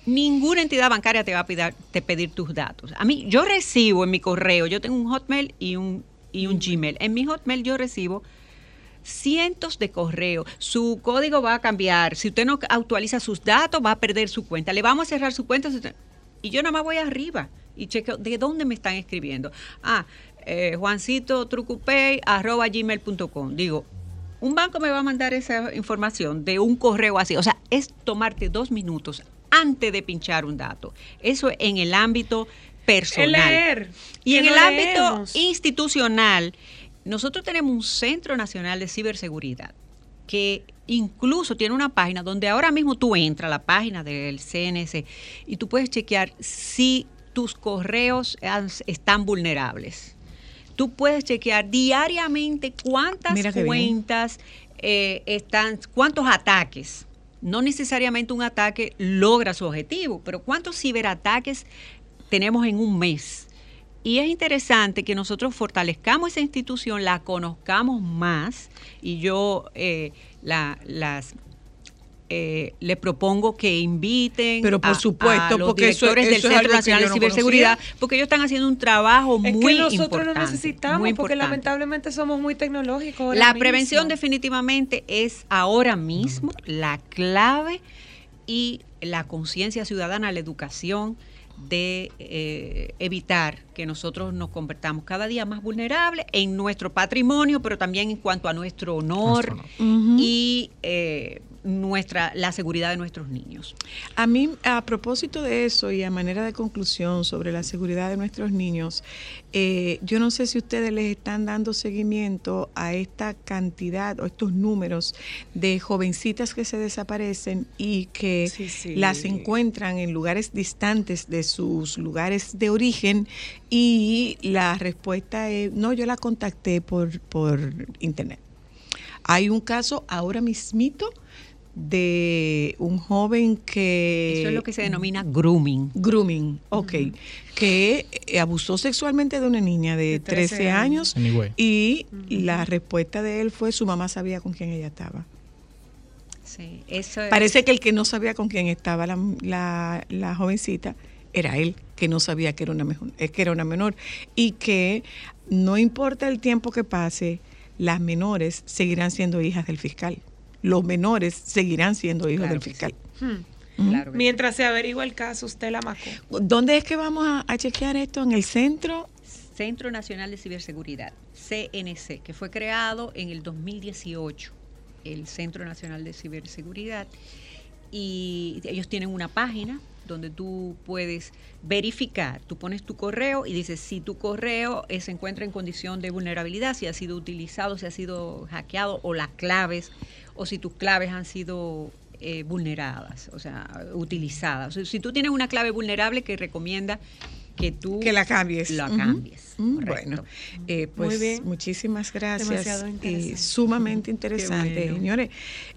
Ninguna entidad bancaria te va a pedir, pedir tus datos. A mí, yo recibo en mi correo, yo tengo un Hotmail y un, y un Gmail. En mi Hotmail yo recibo cientos de correos. Su código va a cambiar. Si usted no actualiza sus datos, va a perder su cuenta. Le vamos a cerrar su cuenta. Y yo nada más voy arriba y chequeo de dónde me están escribiendo. Ah, eh, Juancito Trucupay, arroba gmail.com. Digo, un banco me va a mandar esa información de un correo así. O sea, es tomarte dos minutos antes de pinchar un dato. Eso en el ámbito personal. leer, Y en el ámbito institucional, nosotros tenemos un Centro Nacional de Ciberseguridad que incluso tiene una página donde ahora mismo tú entras a la página del CNC y tú puedes chequear si tus correos están vulnerables. Tú puedes chequear diariamente cuántas cuentas eh, están, cuántos ataques. No necesariamente un ataque logra su objetivo, pero cuántos ciberataques tenemos en un mes. Y es interesante que nosotros fortalezcamos esa institución, la conozcamos más y yo eh, la- las eh, le propongo que inviten Pero por a- supuesto, a los porque eso- directores eso es del Centro Nacional de no Ciberseguridad, conocía. porque ellos están haciendo un trabajo Es muy que nosotros lo necesitamos porque importante. lamentablemente somos muy tecnológicos. La mismo. prevención definitivamente es ahora mismo la clave y la conciencia ciudadana, la educación de eh, evitar que nosotros nos convertamos cada día más vulnerables en nuestro patrimonio, pero también en cuanto a nuestro honor y eh, nuestra la seguridad de nuestros niños. A mí, a propósito de eso y a manera de conclusión sobre la seguridad de nuestros niños, eh, yo no sé si ustedes les están dando seguimiento a esta cantidad o estos números de jovencitas que se desaparecen y que Sí, sí. las encuentran en lugares distantes de sus lugares de origen y la respuesta es, no, yo la contacté por, por internet. Hay un caso ahora mismito de un joven que... Eso es lo que se denomina grooming. Grooming, ok. Que eh, abusó sexualmente de una niña de, De 13, 13 años Anyway. y la respuesta de él fue su mamá sabía con quién ella estaba. Sí, eso es- Parece que el que no sabía con quién estaba la, la- la jovencita era él, que no sabía que era, una mejor- eh, que era una menor y que no importa el tiempo que pase, las menores seguirán siendo hijas del fiscal. Los menores seguirán siendo hijos Claro del fiscal. Hmm. claro Mientras se averigua el caso, usted la macó. ¿Dónde es que vamos a, a chequear esto? ¿En el centro? Centro Nacional de Ciberseguridad, CNC, que fue creado en el 2018, el Centro Nacional de Ciberseguridad, y ellos tienen una página donde tú puedes verificar, tú pones tu correo y dices si tu correo eh, se encuentra en condición de vulnerabilidad, si ha sido utilizado, si ha sido hackeado o las claves, o si tus claves han sido eh, vulneradas, o sea, utilizadas. Si tú tienes una clave vulnerable que recomienda que tú Que la cambies. la cambies. Mm, correcto. Bueno, eh, pues Muy bien. muchísimas gracias. Demasiado Y sumamente interesante, bueno. señores.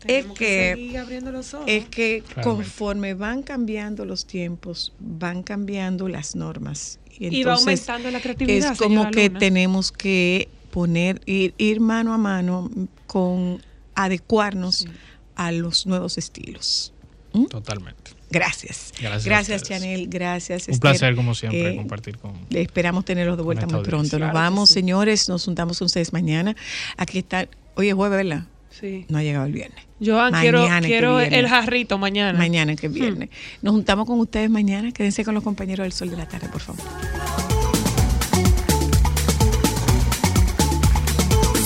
Es que, abriendo los ojos. es que conforme van cambiando los tiempos, van cambiando las normas. Y va aumentando la creatividad, Es como que Luna. tenemos que poner, ir, ir mano a mano con adecuarnos a los nuevos estilos. ¿Mm? Totalmente. Gracias. Gracias Gracias. Chanel. Gracias. Un Esther. placer, como siempre, Eh, compartir con. Esperamos tenerlos de vuelta muy pronto. Nos Claro vamos, sí. señores. Nos juntamos con ustedes mañana. Aquí está. Hoy es jueves, ¿verdad? Sí. No ha llegado el viernes. Joan, quiero, Mañana quiero el jarrito mañana. Hmm. Mañana que viene. Nos juntamos con ustedes mañana. Quédense con los compañeros del Sol de la Tarde, por favor.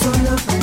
Solo